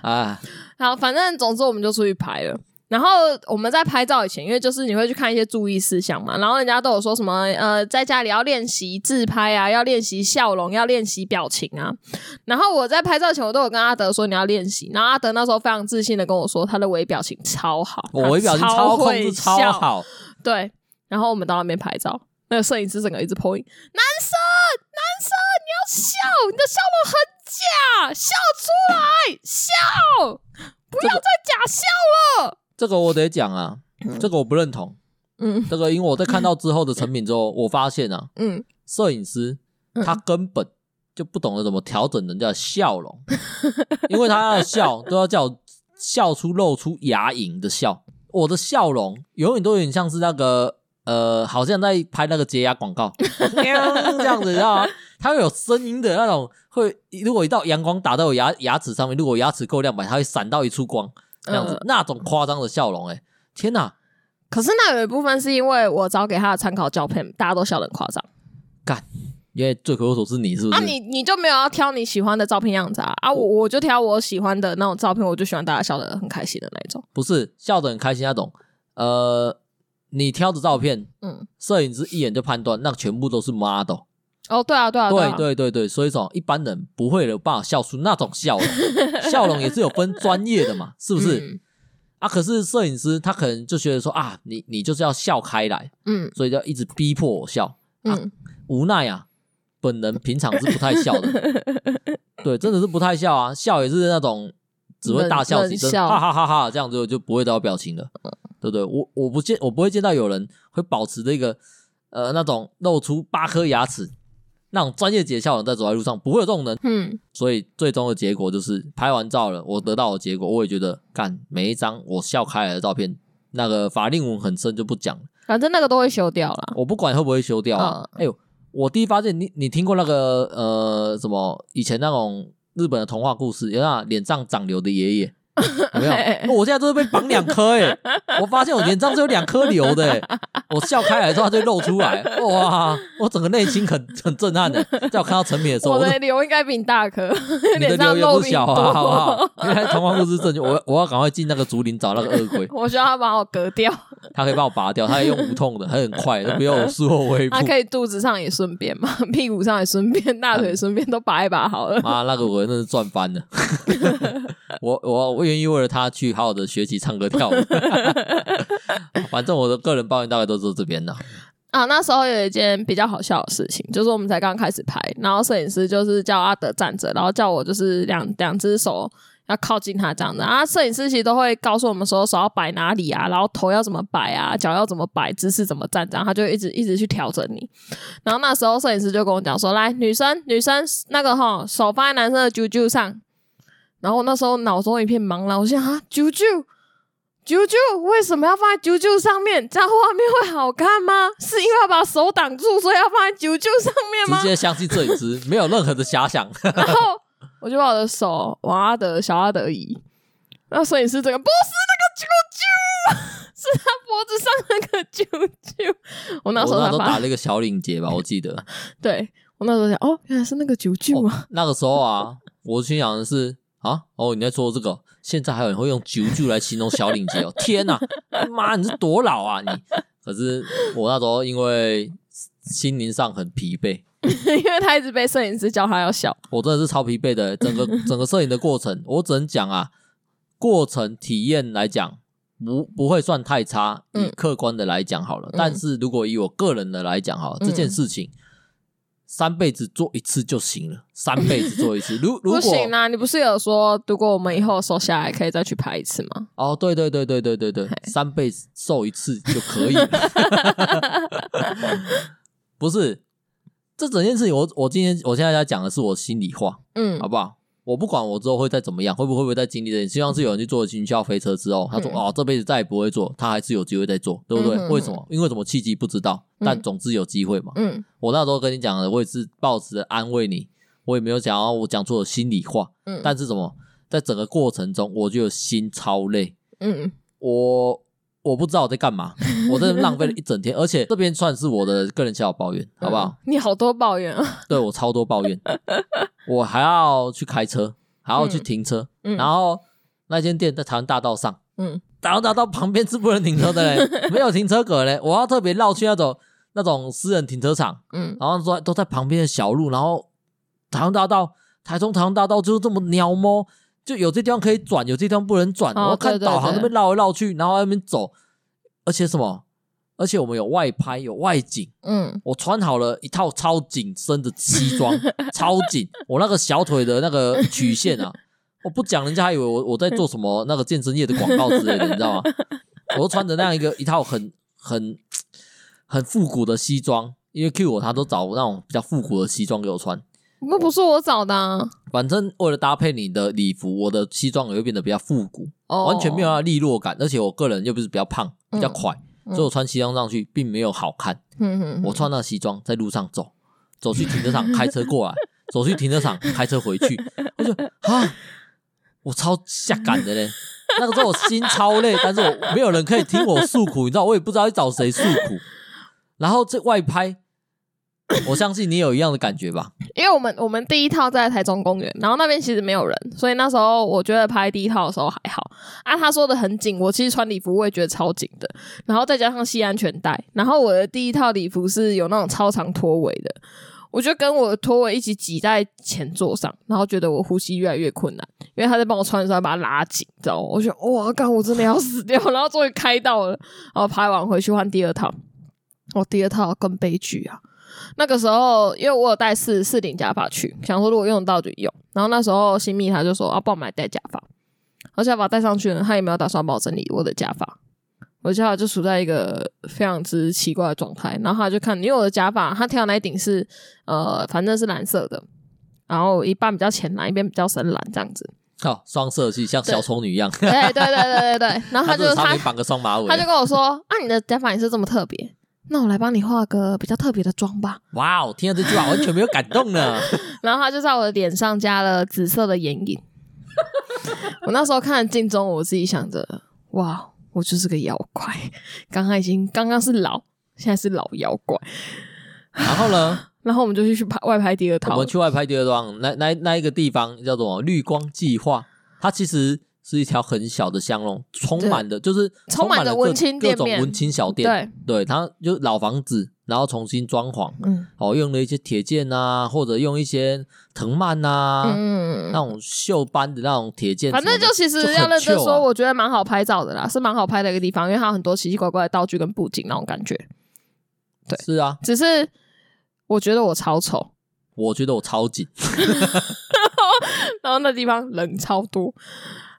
啊！好，反正总之我们就出去拍了。然后我们在拍照以前，因为就是你会去看一些注意事项嘛，然后人家都有说什么呃，在家里要练习自拍啊，要练习笑容，要练习表情啊。然后我在拍照前，我都有跟阿德说你要练习。然后阿德那时候非常自信的跟我说，他的微表情超好，我微表情超控制超好。对，然后我们到那边拍照，那个摄影师整个一直 point，男生男生你要笑，你的笑容很假，笑出来笑，不要再假笑了。这个我得讲啊，这个我不认同。嗯，这个因为我在看到之后的成品之后，我发现啊，嗯，摄影师他根本就不懂得怎么调整人家的笑容，因为他要笑都要叫我笑出露出牙龈的笑，我的笑容永远都有点像是那个呃，好像在拍那个洁牙广告，这样子，你知道吗？它会有声音的那种，会如果一道阳光打到我牙牙齿上面，如果牙齿够亮白，它会闪到一束光。这样子，嗯、那种夸张的笑容，哎，天哪！可是那有一部分是因为我找给他的参考照片，大家都笑得很夸张。干，因为罪魁祸首是你，是不是？啊，你你就没有要挑你喜欢的照片样子啊？啊，我我就挑我喜欢的那种照片，我就喜欢大家笑得很开心的那一种。不是笑得很开心那种，呃，你挑的照片，嗯，摄影师一眼就判断，那全部都是 model。哦，对啊，对啊，对啊，对对对对，所以说一般人不会有办法笑出那种笑容，笑容也是有分专业的嘛，是不是？嗯、啊，可是摄影师他可能就觉得说啊，你你就是要笑开来，嗯，所以就一直逼迫我笑，啊、嗯，无奈啊，本人平常是不太笑的，对，真的是不太笑啊，笑也是那种只会大笑几声，哈哈哈哈，这样子就不会到表情了，对不对？我我不见我不会见到有人会保持这个呃那种露出八颗牙齿。那种专业级的笑容在走在路上不会有这种人，嗯，所以最终的结果就是拍完照了，我得到的结果，我也觉得干每一张我笑开来的照片，那个法令纹很深就不讲了，反正那个都会修掉了，我不管会不会修掉啊。哎呦、嗯，我第一发现你你听过那个呃什么以前那种日本的童话故事，有那脸上长瘤的爷爷。有没有？我现在都是被绑两颗哎！我发现我脸上是有两颗瘤的哎！我笑开来之后，它就露出来，哇！我整个内心很很震撼的。在我看到成品的时候，我的瘤应该比你大颗，你的瘤也不小啊，好不好？因为童话故事正确，我我要赶快进那个竹林找那个恶鬼。我需要他把我割掉，他可以帮我拔掉，他用无痛的，他很快，他不用我术后恢复。他可以肚子上也顺便嘛，屁股上也顺便，大腿顺便都拔一拔好了。啊，那个我真的是赚翻了。我我我。愿意为了他去好好的学习唱歌跳舞，反正我的个人抱怨大概都是这边的。啊，那时候有一件比较好笑的事情，就是我们才刚开始拍，然后摄影师就是叫阿德站着，然后叫我就是两两只手要靠近他这样的。啊，摄影师其实都会告诉我们说手要摆哪里啊，然后头要怎么摆啊，脚要怎么摆，姿势怎么站，这样他就一直一直去调整你。然后那时候摄影师就跟我讲说：“来，女生女生那个哈，手放在男生的啾啾上。”然后那时候脑中一片茫然，我想啊，啾啾，啾啾，为什么要放在啾啾上面？这样画面会好看吗？是因为要把手挡住，所以要放在啾啾上面吗？直接相信摄影师，没有任何的遐想。然后我就把我的手往阿德小阿德移，那摄影师这个不是那个啾啾，是他脖子上那个啾啾。我那时候我那时候打了一个小领结吧，我记得。对，我那时候想，哦，原来是那个啾啾啊。那个时候啊，我心想的是。啊，哦，你在说这个？现在还有人会用啾啾来形容小领结哦！天哪，妈，你是多老啊你？可是我那时候因为心灵上很疲惫，因为他一直被摄影师叫他要笑，我真的是超疲惫的。整个 整个摄影的过程，我只能讲啊，过程体验来讲不不会算太差，以客观的来讲好了。嗯、但是如果以我个人的来讲哈，这件事情。三辈子做一次就行了，三辈子做一次。如 如果不行啊，你不是有说，如果我们以后瘦下来，可以再去拍一次吗？哦，对对对对对对对，三辈子瘦一次就可以了。不是，这整件事情我，我我今天我现在在讲的是我心里话，嗯，好不好？我不管我之后会再怎么样，会不会不会再经历这？希望是有人去做云霄飞车之后，他说、嗯、哦，这辈子再也不会做，他还是有机会再做，对不对？为什么？因为什么契机不知道，但总之有机会嘛。嗯，我那时候跟你讲的，我也是抱持着安慰你，我也没有讲到我讲出了心里话。嗯，但是什么，在整个过程中，我就心超累。嗯，我。我不知道我在干嘛，我真的浪费了一整天，而且这边算是我的个人小抱怨，好不好？嗯、你好多抱怨啊！对，我超多抱怨，我还要去开车，还要去停车，嗯、然后那间店在台湾大道上，嗯，台湾大道旁边是不能停车的嘞，没有停车格嘞，我要特别绕去那种那种私人停车场，嗯，然后说都在旁边的小路，然后台湾大道，台中台湾大道就是这么鸟摸。就有这地方可以转，有这地方不能转。我、哦、看导航那边绕来绕去，然后那边走，而且什么？而且我们有外拍，有外景。嗯，我穿好了一套超紧身的西装，超紧。我那个小腿的那个曲线啊，我不讲，人家还以为我我在做什么那个健身业的广告之类的，你知道吗？我都穿着那样一个一套很很很复古的西装，因为 Q 我他都找那种比较复古的西装给我穿。那不是我找的啊，反正为了搭配你的礼服，我的西装也会变得比较复古，哦、完全没有那利落感。而且我个人又不是比较胖，比较快，嗯、所以我穿西装上去并没有好看。我穿那西装在路上走，走去停车场开车过来，走去停车场开车回去，我就啊，我超下感的嘞。那个时候我心超累，但是我没有人可以听我诉苦，你知道，我也不知道去找谁诉苦。然后这外拍。我相信你有一样的感觉吧？因为我们我们第一套在台中公园，然后那边其实没有人，所以那时候我觉得拍第一套的时候还好。啊，他说的很紧，我其实穿礼服我也觉得超紧的，然后再加上系安全带，然后我的第一套礼服是有那种超长拖尾的，我就跟我的拖尾一起挤在前座上，然后觉得我呼吸越来越困难，因为他在帮我穿的时候把它拉紧，知道吗？我觉得哇，干我真的要死掉，然后终于开到了，然后拍完回去换第二套，我第二套更悲剧啊！那个时候，因为我有带四四顶假发去，想说如果用得到就用。然后那时候新密他就说：“啊，帮我买戴假发。”我假发戴上去了，他也没有打算帮我整理我的假发。我的假发就处在一个非常之奇怪的状态。然后他就看，因为我的假发，他挑的那一顶是呃，反正是蓝色的，然后一半比较浅蓝，一边比较深蓝，这样子。哦，双色系，像小丑女一样。对对对对对对。然后他就他绑个双马尾，他就跟我说：“啊，你的假发也是这么特别。”那我来帮你化个比较特别的妆吧。哇哦，听到这句话完全没有感动呢。然后他就在我的脸上加了紫色的眼影。我那时候看镜中，我自己想着，哇，我就是个妖怪。刚刚已经刚刚是老，现在是老妖怪。然后呢？然后我们就去去拍外拍第二套。我们去外拍第二套，那那那一个地方叫做绿光计划。它其实。是一条很小的巷弄，充满的，就是充满了文青各种文青小店。对，对，它就老房子，然后重新装潢，嗯，哦，用了一些铁件啊，或者用一些藤蔓啊，嗯，那种锈斑的那种铁件，反正就其实要认真说，我觉得蛮好拍照的啦，是蛮好拍的一个地方，因为它有很多奇奇怪怪的道具跟布景那种感觉。对，是啊，只是我觉得我超丑，我觉得我超紧，然后那地方人超多。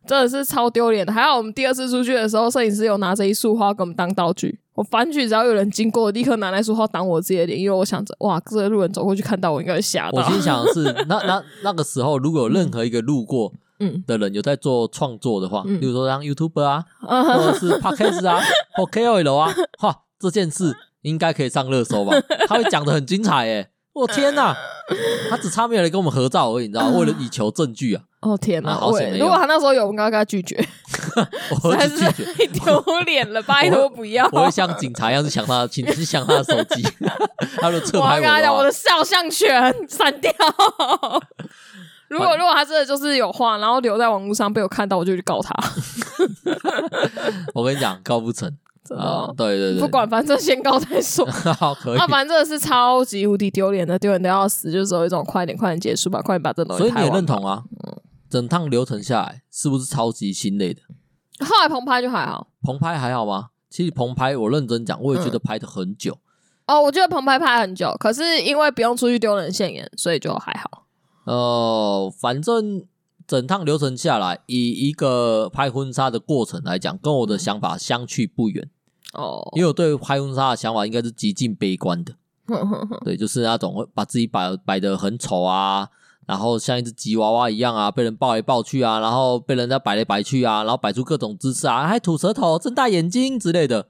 真的是超丢脸的。还好我们第二次出去的时候，摄影师有拿着一束花给我们当道具。我反举，只要有人经过，立刻拿那束花挡我自己的脸，因为我想着，哇，这个路人走过去看到我，应该会吓到。我心想的是，那那那个时候，如果有任何一个路过嗯的人有在做创作的话，嗯、比如说当 YouTuber 啊，嗯、或者是 Podcast 啊，或 KOL 啊，哈，这件事应该可以上热搜吧？他会讲的很精彩诶。我天呐，他只差没有来跟我们合照而已，你知道吗？为了以求证据啊！哦天呐，好险！如果他那时候有，我应该跟他拒绝，我会拒绝，太丢脸了，拜托不要！我会像警察一样去抢他的，去抢他的手机，他的侧拍我。我跟他讲，我的肖像权删掉。如 如果如果他真的就是有话，然后留在网络上被我看到，我就去告他。我跟你讲，告不成。啊，对对对，不管，反正先告再说。好，可以。啊，反正这个是超级无敌丢脸的，丢脸的要死，就是有一种快点快点结束吧，快点把这东西。所以你也认同啊？嗯，整趟流程下来，是不是超级心累的？后来棚拍就还好，棚拍还好吗？其实棚拍，我认真讲，我也觉得拍的很久。嗯、哦，我觉得棚拍拍很久，可是因为不用出去丢人现眼，所以就还好。呃，反正整趟流程下来，以一个拍婚纱的过程来讲，跟我的想法相去不远。哦，因为我对拍婚纱的想法应该是极尽悲观的。对，就是那种会把自己摆摆的很丑啊。然后像一只吉娃娃一样啊，被人抱来抱去啊，然后被人家摆来摆去啊，然后摆出各种姿势啊，还吐舌头、睁大眼睛之类的，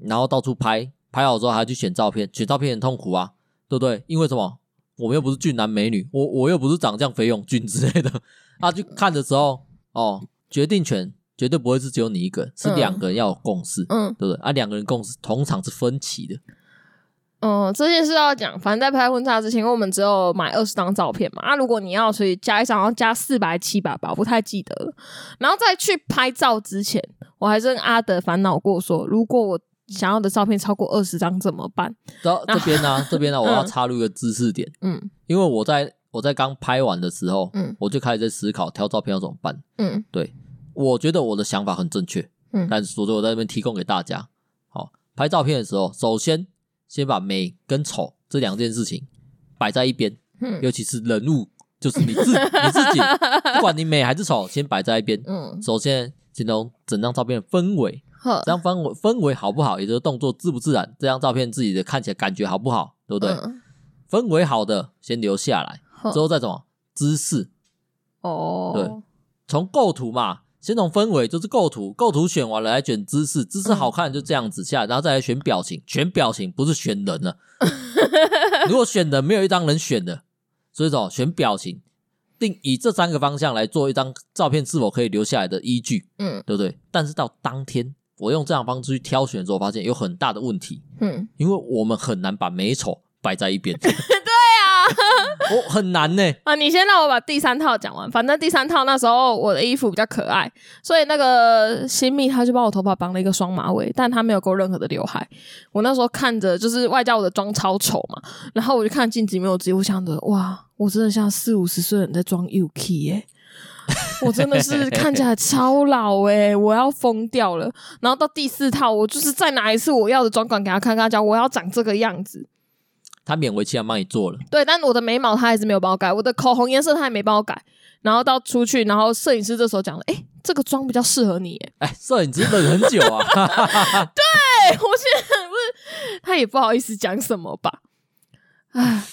然后到处拍，拍好之后还要去选照片，选照片很痛苦啊，对不对？因为什么？我们又不是俊男美女，我我又不是长这样飞勇俊之类的。啊，去看的时候，哦，决定权绝对不会是只有你一个人，是两个人要有共识，嗯，对不对？啊，两个人共识通常是分歧的。嗯，这件事要讲，反正在拍婚纱之前，因为我们只有买二十张照片嘛。啊，如果你要所以加一张，要加四百七百吧，我不太记得了。然后在去拍照之前，我还是跟阿德烦恼过说，如果我想要的照片超过二十张怎么办？这这边呢，这边呢，我要插入一个知识点。嗯，因为我在我在刚拍完的时候，嗯，我就开始在思考挑照片要怎么办。嗯，对，我觉得我的想法很正确。嗯，但是所以我在这边提供给大家。好，拍照片的时候，首先。先把美跟丑这两件事情摆在一边，嗯，尤其是人物，就是你自你自己，不管你美还是丑，先摆在一边。嗯，首先形容整张照片的氛围，这张氛围氛围好不好，也就是动作自不自然，这张照片自己的看起来感觉好不好，对不对？嗯、氛围好的先留下来，之后再怎么姿势，哦，对，从构图嘛。先从氛围，就是构图，构图选完了来选姿势，姿势好看就这样子下，然后再来选表情，选表情不是选人了。如果选人没有一张能选的，所以说选表情，定以这三个方向来做一张照片是否可以留下来的依据，嗯，对不对？但是到当天我用这样方式去挑选的时候，发现有很大的问题，嗯，因为我们很难把美丑摆在一边。我、哦、很难呢啊！你先让我把第三套讲完。反正第三套那时候我的衣服比较可爱，所以那个新密他就帮我头发绑了一个双马尾，但他没有勾任何的刘海。我那时候看着就是外加我的妆超丑嘛，然后我就看镜子里面，我自己，我想着哇，我真的像四五十岁人在装 uki 耶，我真的是看起来超老诶，我要疯掉了。然后到第四套，我就是再拿一次我要的妆感给他看，跟他讲我要长这个样子。他勉为其难帮你做了，对，但我的眉毛他还是没有帮我改，我的口红颜色他也没帮我改，然后到出去，然后摄影师这时候讲了，哎，这个妆比较适合你，哎，摄影师等很久啊，对，我现在不是，他也不好意思讲什么吧，哎，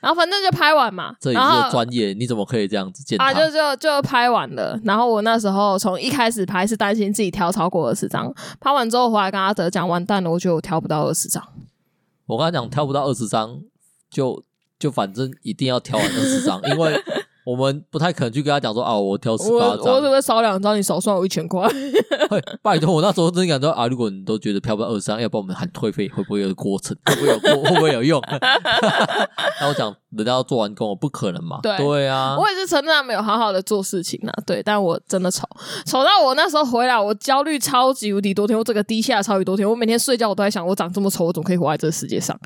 然后反正就拍完嘛，这也是专业，你怎么可以这样子见他？啊，就就就拍完了，然后我那时候从一开始拍是担心自己挑超过二十张，拍完之后回来跟阿德讲，完蛋了，我觉得我挑不到二十张。我刚才讲挑不到二十张，就就反正一定要挑完二十张，因为我们不太可能去跟他讲说啊，我挑十八张，我是不是少两张？你少算我一千块？拜托，我那时候真的感觉啊，如果你都觉得挑不到二十张，要帮我们喊退费，会不会有过程？会不会有过？会不会有用？那我讲，人家要做完工，我不可能嘛？对对啊，我也是承认他没有好好的做事情啊。对，但我真的丑，丑到我那时候回来，我焦虑超级无敌多天，我这个低下超级多天，我每天睡觉我都在想，我长这么丑，我怎么可以活在这个世界上？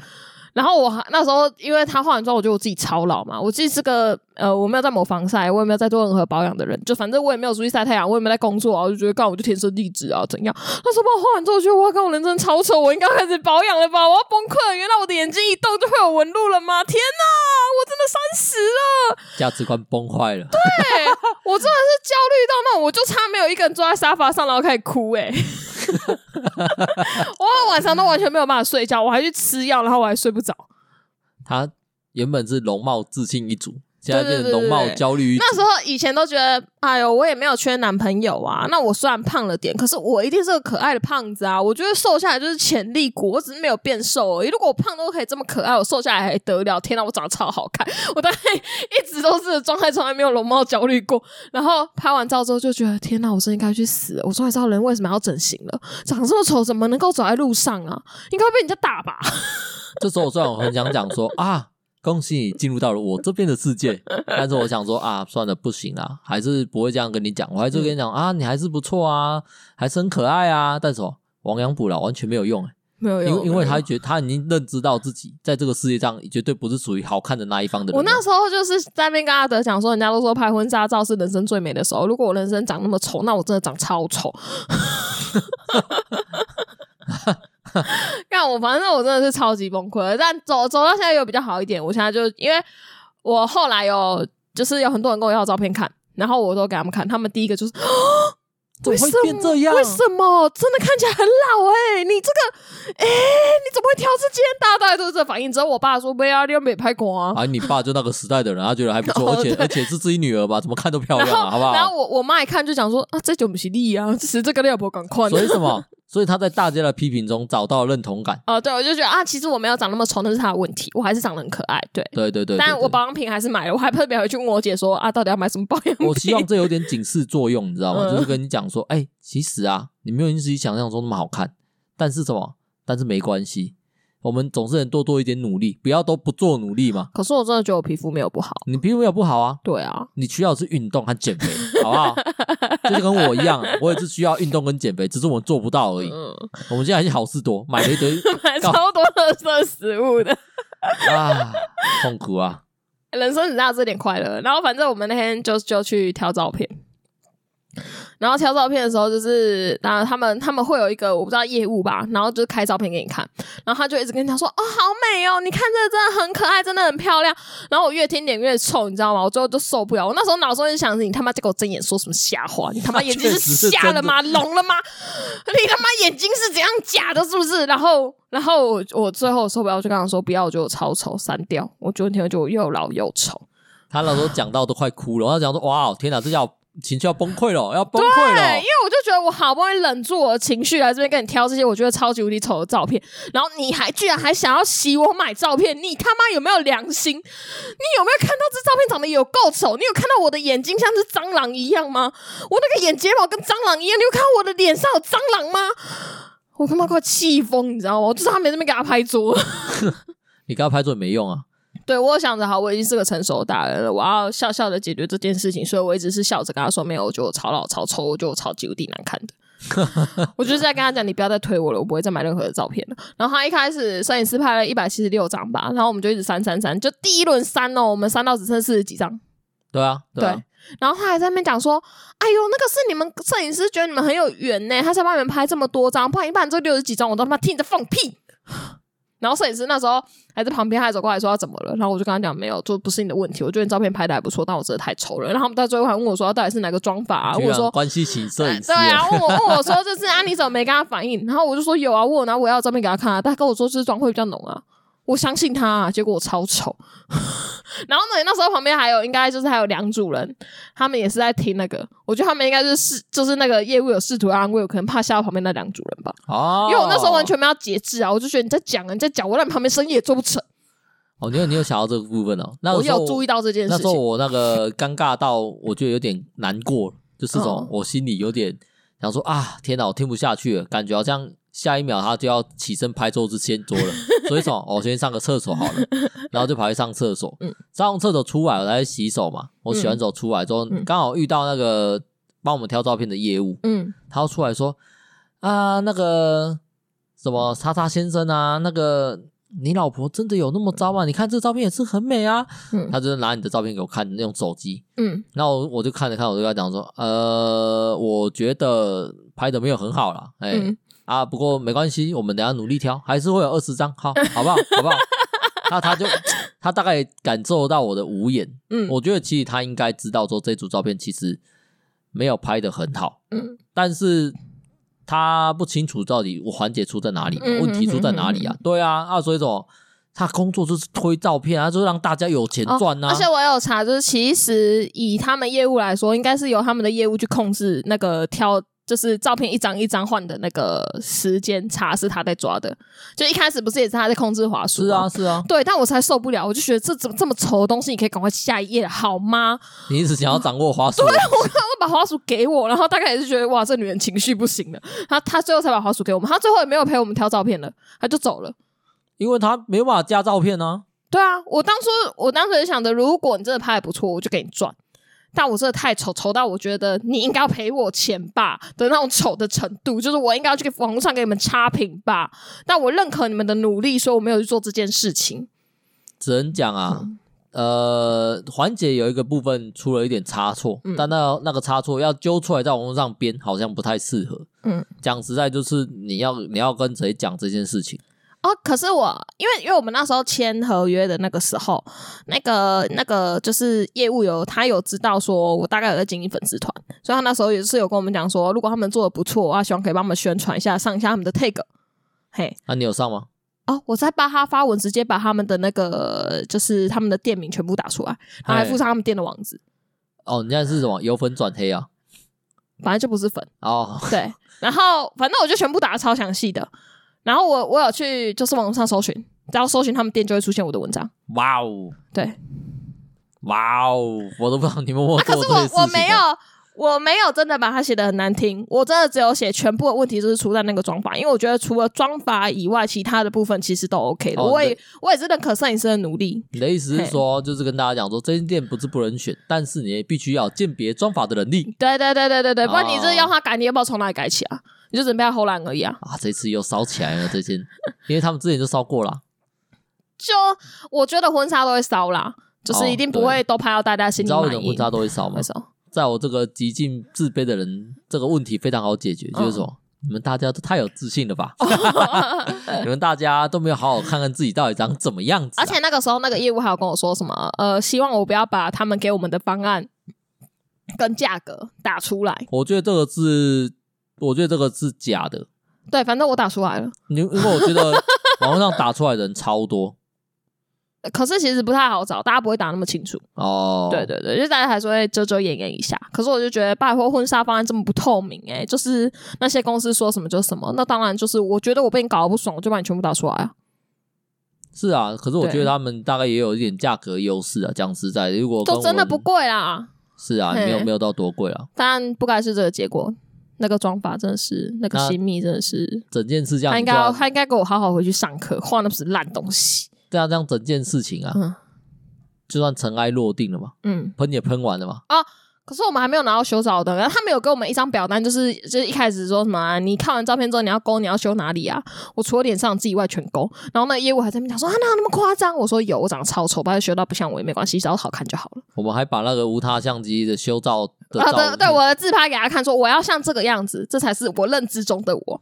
然后我那时候，因为他化完妆，我觉得我自己超老嘛。我自己是个呃，我没有在抹防晒，我也没有在做任何保养的人，就反正我也没有出去晒太阳，我也没有在工作啊，我就觉得干我就天生丽质啊，怎样？那时候把我化完之后，我觉得哇，干我人真的超丑，我应该开始保养了吧？我要崩溃了！原来我的眼睛一动就会有纹路了吗？天哪，我真的三十了，价值观崩坏了。对，我真的是焦虑到那，我就差没有一个人坐在沙发上，然后开始哭哎、欸。我晚上都完全没有办法睡觉，我还去吃药，然后我还睡不着。他原本是容貌自信一族，现在变成容貌焦虑。那时候以前都觉得，哎呦，我也没有缺男朋友啊。那我虽然胖了点，可是我一定是个可爱的胖子啊。我觉得瘦下来就是潜力股，我只是没有变瘦而已。如果我胖都可以这么可爱，我瘦下来还得了？天哪，我长得超好看！我大概一直都是状态，从来没有容貌焦虑过。然后拍完照之后就觉得，天哪，我真应该去死了！我终于知道人为什么要整形了。长这么丑，怎么能够走在路上啊？应该会被人家打吧？这时候我虽然我很想讲说啊，恭喜你进入到了我这边的世界。但是我想说啊，算了，不行啊，还是不会这样跟你讲。我还是跟你讲、嗯、啊，你还是不错啊，还是很可爱啊。但是哦，亡羊补牢完全没有用、欸，没有用，因为因为他觉得他已经认知到自己在这个世界上绝对不是属于好看的那一方的人。我那时候就是在那边跟阿德讲说，人家都说拍婚纱照是人生最美的时候。如果我人生长那么丑，那我真的长超丑。看我，反正我真的是超级崩溃。但走走到现在又比较好一点。我现在就因为我后来有就是有很多人跟我要照片看，然后我都给他们看。他们第一个就是，为什么会变这样？为什么真的看起来很老？哎，你这个，哎，你怎么会挑这件？大家大家都是这反应。只有我爸说没啊，你又没拍过啊。啊，你爸就那个时代的人，他觉得还不错，而且而且是自己女儿吧，怎么看都漂亮啊，好不好？然后我我妈一看就讲说啊，这就不是你啊，这是这个你老婆赶快。所以什么？所以他在大家的批评中找到了认同感。哦，对，我就觉得啊，其实我没有长那么丑，那是他的问题，我还是长得很可爱。对，对对对。但我保养品还是买了，我还特别回去问我姐说啊，到底要买什么保养品？我希望 这有点警示作用，你知道吗？嗯、就是跟你讲说，哎、欸，其实啊，你没有你自己想象中那么好看，但是什么？但是没关系。我们总是能多做一点努力，不要都不做努力嘛。可是我真的觉得我皮肤没有不好，你皮肤没有不好啊？对啊，你需要的是运动和减肥，好不好？就是跟我一样，我也是需要运动跟减肥，只是我们做不到而已。嗯，我们现在还是好事多，买了一堆，买超多垃圾食物的 啊，痛苦啊！人生只差这点快乐。然后反正我们那天就就去挑照片。然后挑照片的时候，就是当然他们他们会有一个我不知道业务吧，然后就是开照片给你看，然后他就一直跟你讲说：“哦，好美哦，你看这个真的很可爱，真的很漂亮。”然后我越听脸越臭，你知道吗？我最后就受不了。我那时候脑中就想着：“你他妈在给我睁眼说什么瞎话？你他妈眼睛是瞎了吗？聋了吗？你他妈眼睛是怎样假的？是不是？”然后然后我我最后受不了，我就跟他说：“不要，我觉得我超丑，删掉。”我觉得听了就又老又丑。他那时候讲到都快哭了，他讲说：“哇，天哪，这叫……”情绪要崩溃了，要崩溃了。对，因为我就觉得我好不容易忍住我的情绪来这边跟你挑这些我觉得超级无敌丑的照片，然后你还居然还想要洗我买照片，你他妈有没有良心？你有没有看到这照片长得有够丑？你有看到我的眼睛像是蟑螂一样吗？我那个眼睫毛跟蟑螂一样，你有看到我的脸上有蟑螂吗？我他妈快气疯，你知道吗？我就是他没那边给他拍桌，你给他拍桌也没用啊。对，我想着好，我已经是个成熟的大人了，我要笑笑的解决这件事情，所以我一直是笑着跟他说：“没有，我觉得我超老、超丑，我觉得我超级无敌难看的。”我就是在跟他讲：“你不要再推我了，我不会再买任何的照片了。”然后他一开始摄影师拍了一百七十六张吧，然后我们就一直删删删，就第一轮删哦，我们删到只剩四十几张。对啊，对啊，对。然后他还在那边讲说：“哎呦，那个是你们摄影师觉得你们很有缘呢，他才帮你们拍这么多张，不然一般这六十几张，我都他妈听你在放屁。”然后摄影师那时候还在旁边，还走过来说他怎么了？然后我就跟他讲没有，就不是你的问题。我觉得你照片拍的还不错，但我真的太丑了。然后他们到最后还问我说，到底是哪个妆法啊？问我说关系起摄影师对啊，问我问我说 这是啊，你怎么没跟他反应？然后我就说有啊，问我拿我要的照片给他看啊，但他跟我说是妆会比较浓啊。我相信他，啊，结果我超丑。然后呢，那时候旁边还有，应该就是还有两组人，他们也是在听那个。我觉得他们应该就是就是那个业务有试图安慰我，可能怕吓到旁边那两组人吧。哦，因为我那时候完全没有节制啊，我就觉得你在讲啊，你在讲，我让你旁边生意也做不成。哦，你有你有想到这个部分哦？那我有注意到这件事情。那时候我那个尴尬到，我觉得有点难过，就是这种我心里有点想说啊，天哪，我听不下去了，感觉好像。下一秒他就要起身拍桌子掀桌了，所以说，我先上个厕所好了，然后就跑去上厕所。嗯，上完厕所出来，我来洗手嘛。我洗完手出来之后，刚好遇到那个帮我们挑照片的业务。嗯，他要出来说啊，那个什么叉叉先生啊，那个你老婆真的有那么糟吗？你看这照片也是很美啊。嗯，他就拿你的照片给我看，那种手机。嗯，然后我就看了看，我就跟他讲说，呃，我觉得拍的没有很好啦。哎。嗯啊，不过没关系，我们等下努力挑，还是会有二十张，好，好不好？好不好？那他就他大概感受到我的无言，嗯，我觉得其实他应该知道说这组照片其实没有拍的很好，嗯，但是他不清楚到底我环节出在哪里，问题出在哪里啊？对啊，啊，所以说他工作就是推照片啊，就是让大家有钱赚啊。而且我有查，就是其实以他们业务来说，应该是由他们的业务去控制那个挑。就是照片一张一张换的那个时间差是他在抓的，就一开始不是也是他在控制滑鼠？是啊，是啊，对，但我才受不了，我就觉得这怎么这么丑的东西，你可以赶快下一页好吗？你一直想要掌握滑鼠？对，我看我把滑鼠给我，然后大概也是觉得哇，这女人情绪不行了，他他最后才把滑鼠给我们，他最后也没有陪我们挑照片了，他就走了，因为他没有办法加照片呢、啊。对啊，我当初我当时也想着，如果你真的拍的不错，我就给你赚。但我真的太丑，丑到我觉得你应该要赔我钱吧的那种丑的程度，就是我应该要去网络上给你们差评吧。但我认可你们的努力，所以我没有去做这件事情。只能讲啊，嗯、呃，环节有一个部分出了一点差错，嗯、但那那个差错要揪出来在网络上编，好像不太适合。嗯，讲实在就是你要你要跟谁讲这件事情。哦，可是我因为因为我们那时候签合约的那个时候，那个那个就是业务有他有知道说我大概有在经营粉丝团，所以他那时候也是有跟我们讲说，如果他们做的不错，啊，希望可以帮我们宣传一下，上一下他们的 tag。嘿，那、啊、你有上吗？哦，我在巴哈发文，直接把他们的那个就是他们的店名全部打出来，然后还附上他们店的网址。哦，你现在是什么由粉转黑啊？反正就不是粉哦。对，然后反正我就全部打的超详细的。然后我我有去就是网上搜寻，只要搜寻他们店就会出现我的文章。哇哦，对，哇哦，我都不知道你们我、啊、可是我我没有我没有真的把它写的很难听，我真的只有写全部的问题就是出在那个妆法，因为我觉得除了妆法以外，其他的部分其实都 OK 的。哦、我也我也是认可摄影师的努力。你的意思是说，就是跟大家讲说，这间店不是不能选，但是你也必须要鉴别妆法的能力。对对对对对对，不然你这要他改，你要不要从哪里改起啊？你就准备要偷懒而已啊！啊，这次又烧起来了，这件，因为他们之前就烧过了。就我觉得婚纱都会烧啦，就是一定不会都拍到大家心里满意。你知道为什么婚纱都会烧吗？烧。在我这个极尽自卑的人，这个问题非常好解决，就是说，嗯、你们大家都太有自信了吧？你们大家都没有好好看看自己到底长怎么样子、啊。而且那个时候，那个业务还有跟我说什么？呃，希望我不要把他们给我们的方案跟价格打出来。我觉得这个是。我觉得这个是假的，对，反正我打出来了。因因为我觉得 网络上打出来的人超多，可是其实不太好找，大家不会打那么清楚。哦，对对对，就大家还是会遮遮掩掩一下。可是我就觉得拜托婚纱方案这么不透明，欸，哎，就是那些公司说什么就什么。那当然就是我觉得我被你搞得不爽，我就把你全部打出来啊。是啊，可是我觉得他们大概也有一点价格优势啊。讲实在的，如果都真的不贵啦，是啊，没有没有到多贵啊。但不该是这个结果。那个妆法真的是，那个新密真的是，整件事这样，他应该他应该给我好好回去上课，画那不是烂东西。对啊，这样整件事情啊，嗯、就算尘埃落定了嘛，嗯，喷也喷完了嘛，啊。可是我们还没有拿到修照的，然后他们有给我们一张表单，就是就是一开始说什么、啊，你看完照片之后你要勾，你要修哪里啊？我除了脸上自己以外全勾，然后那业务还在那边讲说啊，哪有那么夸张？我说有，我长得超丑，把它修到不像我也没关系，只要好看就好了。我们还把那个无他相机的修照的照啊，对对，我的自拍给他看，说我要像这个样子，这才是我认知中的我。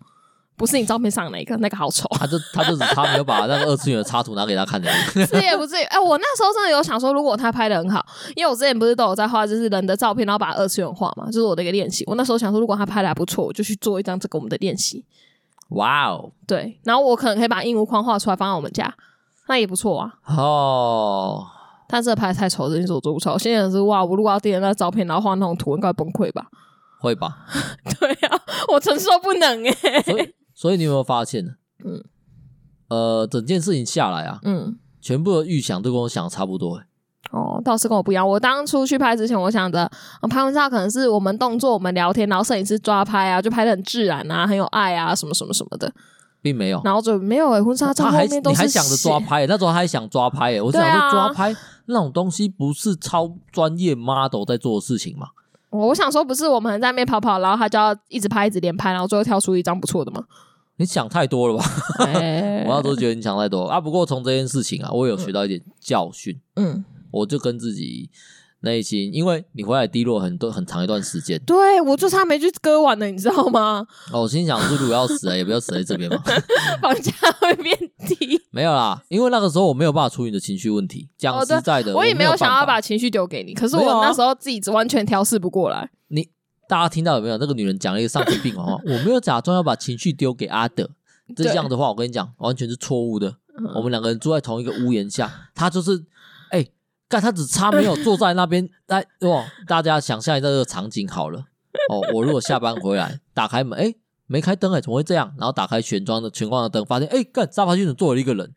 不是你照片上那个，那个好丑。他就他就只他没有把那个二次元的插图拿给他看的。是也不至于。哎、欸，我那时候真的有想说，如果他拍的很好，因为我之前不是都有在画，就是人的照片，然后把二次元画嘛，就是我的一个练习。我那时候想说，如果他拍的还不错，我就去做一张这个我们的练习。哇哦对，然后我可能可以把硬物框画出来放在我们家，那也不错啊。哦，但是拍的太丑，这件事我做不出来。我现在是哇，我如果要垫那照片，然后画那种图，应该崩溃吧？会吧？对啊，我承受不能哎、欸。所以你有没有发现呢？嗯，呃，整件事情下来啊，嗯，全部的预想都跟我想的差不多。哦，倒是跟我不一样。我当初去拍之前，我想着拍婚纱可能是我们动作、我们聊天，然后摄影师抓拍啊，就拍的很自然啊，很有爱啊，什么什么什么的，并没有。然后就没有诶、欸，婚纱照后面都是。你还想着抓拍？那时候还想抓拍诶、欸，我想说抓拍、啊、那种东西不是超专业 model 在做的事情吗？我想说，不是我们在那边跑跑，然后他就要一直拍，一直连拍，然后最后挑出一张不错的吗？你想太多了吧？欸、我要都觉得你想太多啊。不过从这件事情啊，我有学到一点教训。嗯，我就跟自己内心，因为你回来低落很多很长一段时间。对，我就差没去割完了，你知道吗？哦，我心想，如果要死了，也不要死在这边嘛。房价会变低。没有啦，因为那个时候我没有办法处理你的情绪问题。讲实在的，哦、我也没有想要把情绪丢给你，可是我那时候自己完全调试不过来。你。大家听到有没有？那个女人讲了一个丧心病狂话，我没有假装要把情绪丢给阿德，这样的话，我跟你讲，完全是错误的。我们两个人住在同一个屋檐下，他就是，哎，干，他只差没有坐在那边。来，哇，大家想象一下这个场景好了。哦，我如果下班回来，打开门，哎，没开灯，哎，怎么会这样？然后打开全装的全光的灯，发现，哎，干，沙发区怎么坐了一个人？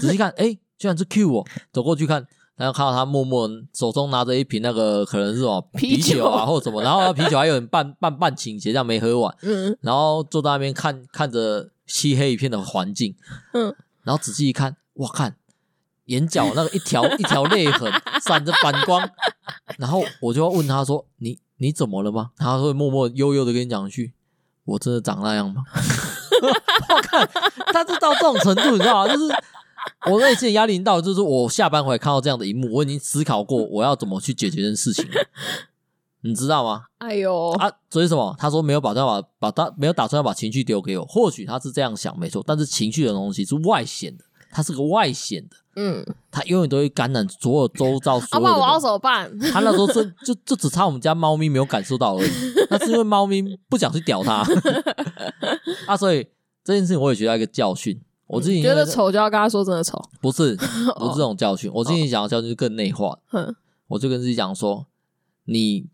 仔细看，哎，居然是 Q 我，走过去看。然后看到他默默手中拿着一瓶那个 可能是什么啤酒啊或者什么，然后那啤酒还有点半 半半倾斜，这样没喝完。嗯，然后坐在那边看看着漆黑一片的环境。嗯，然后仔细一看，哇，看眼角那个一条 一条泪痕，闪着反光。然后我就要问他说：“你你怎么了吗？”他会默默悠悠的跟你讲一句：“我真的长那样吗？”我看他是到这种程度，你知道吗？就是 我内心的压力到，就是我下班回来看到这样的一幕，我已经思考过我要怎么去解决这件事情了。你知道吗？哎呦，啊，所以什么？他说没有打算把把他没有打算要把情绪丢给我。或许他是这样想，没错。但是情绪的东西是外显的，它是个外显的。嗯，他永远都会感染所有周遭 所有的。阿爸，我要怎么办？他那时候就就就只差我们家猫咪没有感受到而已。那是因为猫咪不想去屌他。啊，所以这件事情我也学到一个教训。我自己觉得丑就要跟他说真的丑，不是 不是这种教训。我自己想要教训就更内化。嗯，我就跟自己讲说。你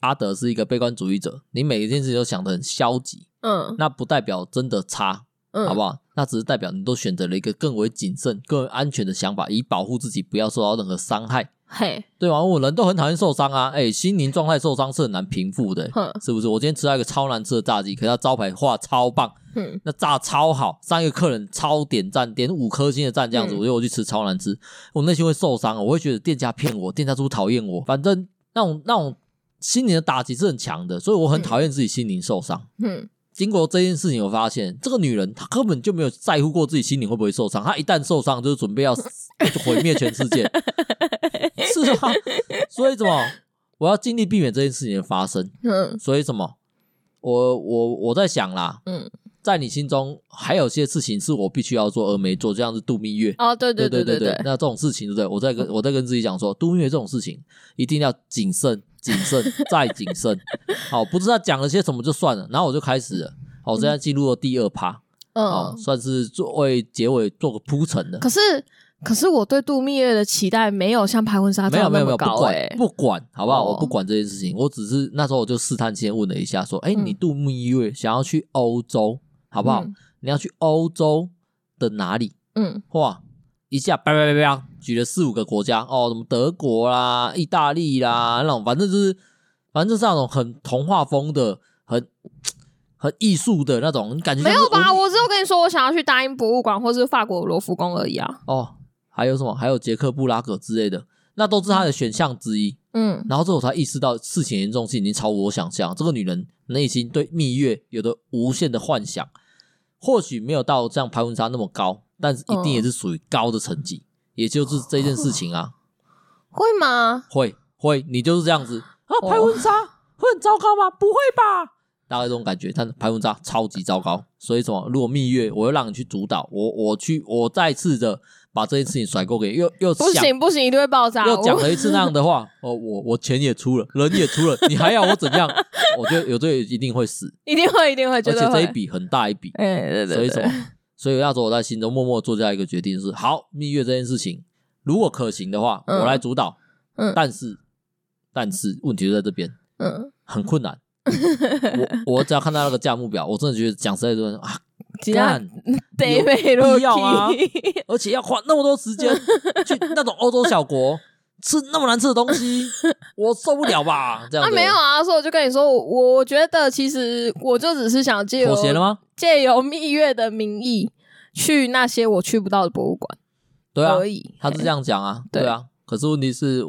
阿德是一个悲观主义者，你每一件事情都想的很消极，嗯，那不代表真的差，嗯，好不好？那只是代表你都选择了一个更为谨慎、更为安全的想法，以保护自己不要受到任何伤害，嘿，对吗？我人都很讨厌受伤啊，哎、欸，心灵状态受伤是很难平复的、欸，哼是不是？我今天吃到一个超难吃的炸鸡，可是它招牌画超棒，嗯，那炸超好，上一个客人超点赞，点五颗星的赞这样子，嗯、我觉得我去吃超难吃，我内心会受伤，我会觉得店家骗我，店家是不是讨厌我？反正。那种那种心灵的打击是很强的，所以我很讨厌自己心灵受伤。嗯，经过这件事情，我发现这个女人她根本就没有在乎过自己心灵会不会受伤。她一旦受伤，就是准备要 毁灭全世界，是啊？所以怎么我要尽力避免这件事情的发生？嗯，所以什么？我我我在想啦，嗯。在你心中还有些事情是我必须要做而没做，这样子度蜜月哦，对对对对对，那这种事情对不对？我在跟我在跟自己讲说，度蜜月这种事情一定要谨慎、谨慎再谨慎。好，不知道讲了些什么就算了，然后我就开始了。好，我现在进入了第二趴，嗯，算是作为结尾做个铺陈的。可是，可是我对度蜜月的期待没有像拍婚纱这么高，不管不管好不好？我不管这件事情，我只是那时候我就试探性问了一下，说，哎，你度蜜月想要去欧洲？好不好？嗯、你要去欧洲的哪里？嗯，哇，一下叭叭叭叭举了四五个国家哦，什么德国啦、意大利啦，那种反正就是，反正就是那种很童话风的、很 很艺术的那种感觉。没有吧？我只有跟你说，我想要去大英博物馆或是法国罗浮宫而已啊。哦，还有什么？还有捷克布拉格之类的，那都是他的选项之一。嗯，然后之后我才意识到事情严重性已经超乎我想象。这个女人内心对蜜月有着无限的幻想。或许没有到像拍婚纱那么高，但是一定也是属于高的成绩，嗯、也就是这件事情啊，会吗？会会，你就是这样子啊？拍婚纱会很糟糕吗？不会吧？大概这种感觉，但是拍婚纱超级糟糕，所以什么？如果蜜月，我要让你去主导，我我去，我再次的。把这件事情甩锅给又又不行不行，一定会爆炸。又讲了一次那样的话，哦，我我钱也出了，人也出了，你还要我怎样？我觉得有这一定会死，一定会一定会，而且这一笔很大一笔，哎，对对对。所以什么？所以那时候我在心中默默做下一个决定，是好蜜月这件事情，如果可行的话，我来主导。嗯，但是但是问题就在这边，嗯，很困难。我我只要看到那个价目表，我真的觉得讲实在说啊。干，有必要啊？而且要花那么多时间去那种欧洲小国吃那么难吃的东西，我受不了吧？这样子、啊、没有啊，所以我就跟你说，我我觉得其实我就只是想借妥协了吗？借由蜜月的名义去那些我去不到的博物馆，对啊，可以，他是这样讲啊，对，对啊。可是问题是。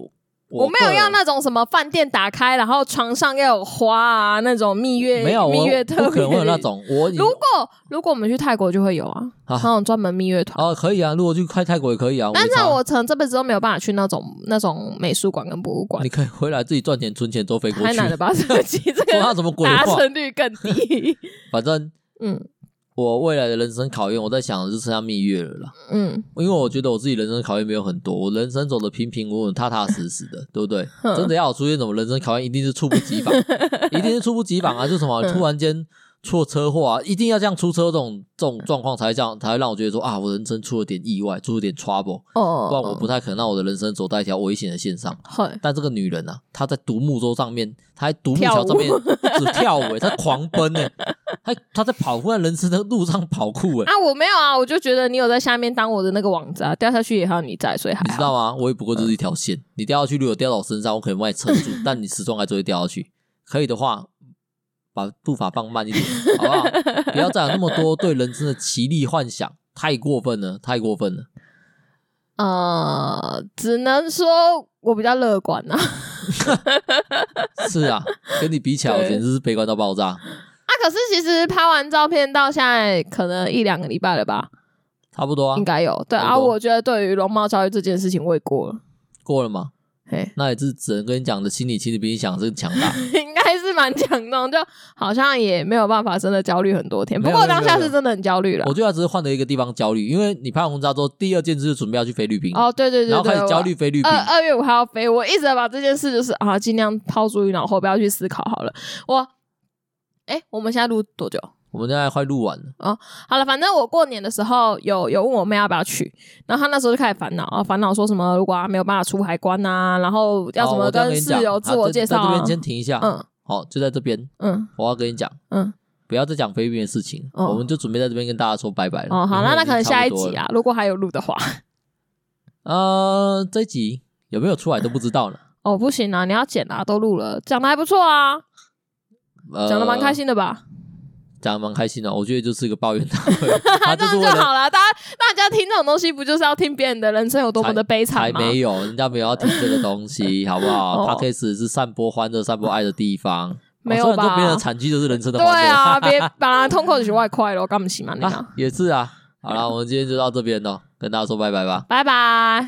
我，没有要那种什么饭店打开，然后床上要有花啊，那种蜜月没有蜜月特可能会有那种。我如果如果我们去泰国就会有啊，那种专门蜜月团哦，可以啊。如果去开泰国也可以啊。但是我可能这辈子都没有办法去那种那种美术馆跟博物馆。你可以回来自己赚钱存钱都飞过去。太难了吧？这个这个 达成率更低。反正嗯。我未来的人生考验，我在想的就剩下蜜月了啦。嗯，因为我觉得我自己人生考验没有很多，我人生走的平平稳稳、踏踏实实的，对不对？真的要出现什么人生考验，一定是猝不及防，一定是猝不及防啊！就什么突然间。出车祸啊，一定要这样出车这种这种状况才这样才会让我觉得说啊，我人生出了点意外，出了点 trouble，哦，不然我不太可能让我的人生走在一条危险的线上。但这个女人啊，她在独木舟上面，她在独木桥上面不止跳舞，她狂奔呢，她她在跑在人生的路上跑酷哎。啊，我没有啊，我就觉得你有在下面当我的那个网子啊，掉下去也还有你在，所以还你知道吗？我也不过就是一条线，你掉下去如果掉到我身上，我可能帮你撑住，但你始终还是会掉下去。可以的话。把步伐放慢一点，好不好？不要再有那么多对人生的奇丽幻想，太过分了，太过分了。呃，只能说我比较乐观呐。是啊，跟你比起来，我简直是悲观到爆炸。啊，可是其实拍完照片到现在可能一两个礼拜了吧？差不多啊，应该有。对啊，我觉得对于容貌焦虑这件事情，我也过了。过了吗？嘿，那也是只能跟你讲的心理，其实比你想的是强大。应该是蛮强的，就好像也没有办法真的焦虑很多天。不过当下是真的很焦虑了。我觉得只是换了一个地方焦虑，因为你拍完婚纱之后，第二件事就准备要去菲律宾。哦，对对对，然后开始焦虑菲律宾。二月五号要飞，我一直把这件事就是啊，尽量抛诸于脑后，不要去思考好了。我，哎，我们现在录多久？我们现在快录完了。哦，好了，反正我过年的时候有有问我妹要不要去，然后她那时候就开始烦恼啊，烦恼说什么如果她没有办法出海关啊，然后要怎么跟室友自我介绍、啊。哦。在这边先停一下，嗯，好，就在这边，嗯，我要跟你讲，嗯，不要再讲菲律宾的事情，嗯、我们就准备在这边跟大家说拜拜了。哦，好，那那可能下一集啊，如果还有录的话，呃，这一集有没有出来都不知道了。哦，不行啊，你要剪啊，都录了，讲的还不错啊，讲的蛮开心的吧。讲的蛮开心的，我觉得就是一个抱怨大会，这样就好了。大家大家听这种东西，不就是要听别人的人生有多么的悲惨吗？还没有，人家没有要听这个东西，好不好？Podcast 是散播欢乐、散播爱的地方，没有吧？别人的惨剧就是人生的。对啊，别把它通口去外快了，干不起嘛？你看，也是啊。好了，我们今天就到这边喽，跟大家说拜拜吧，拜拜。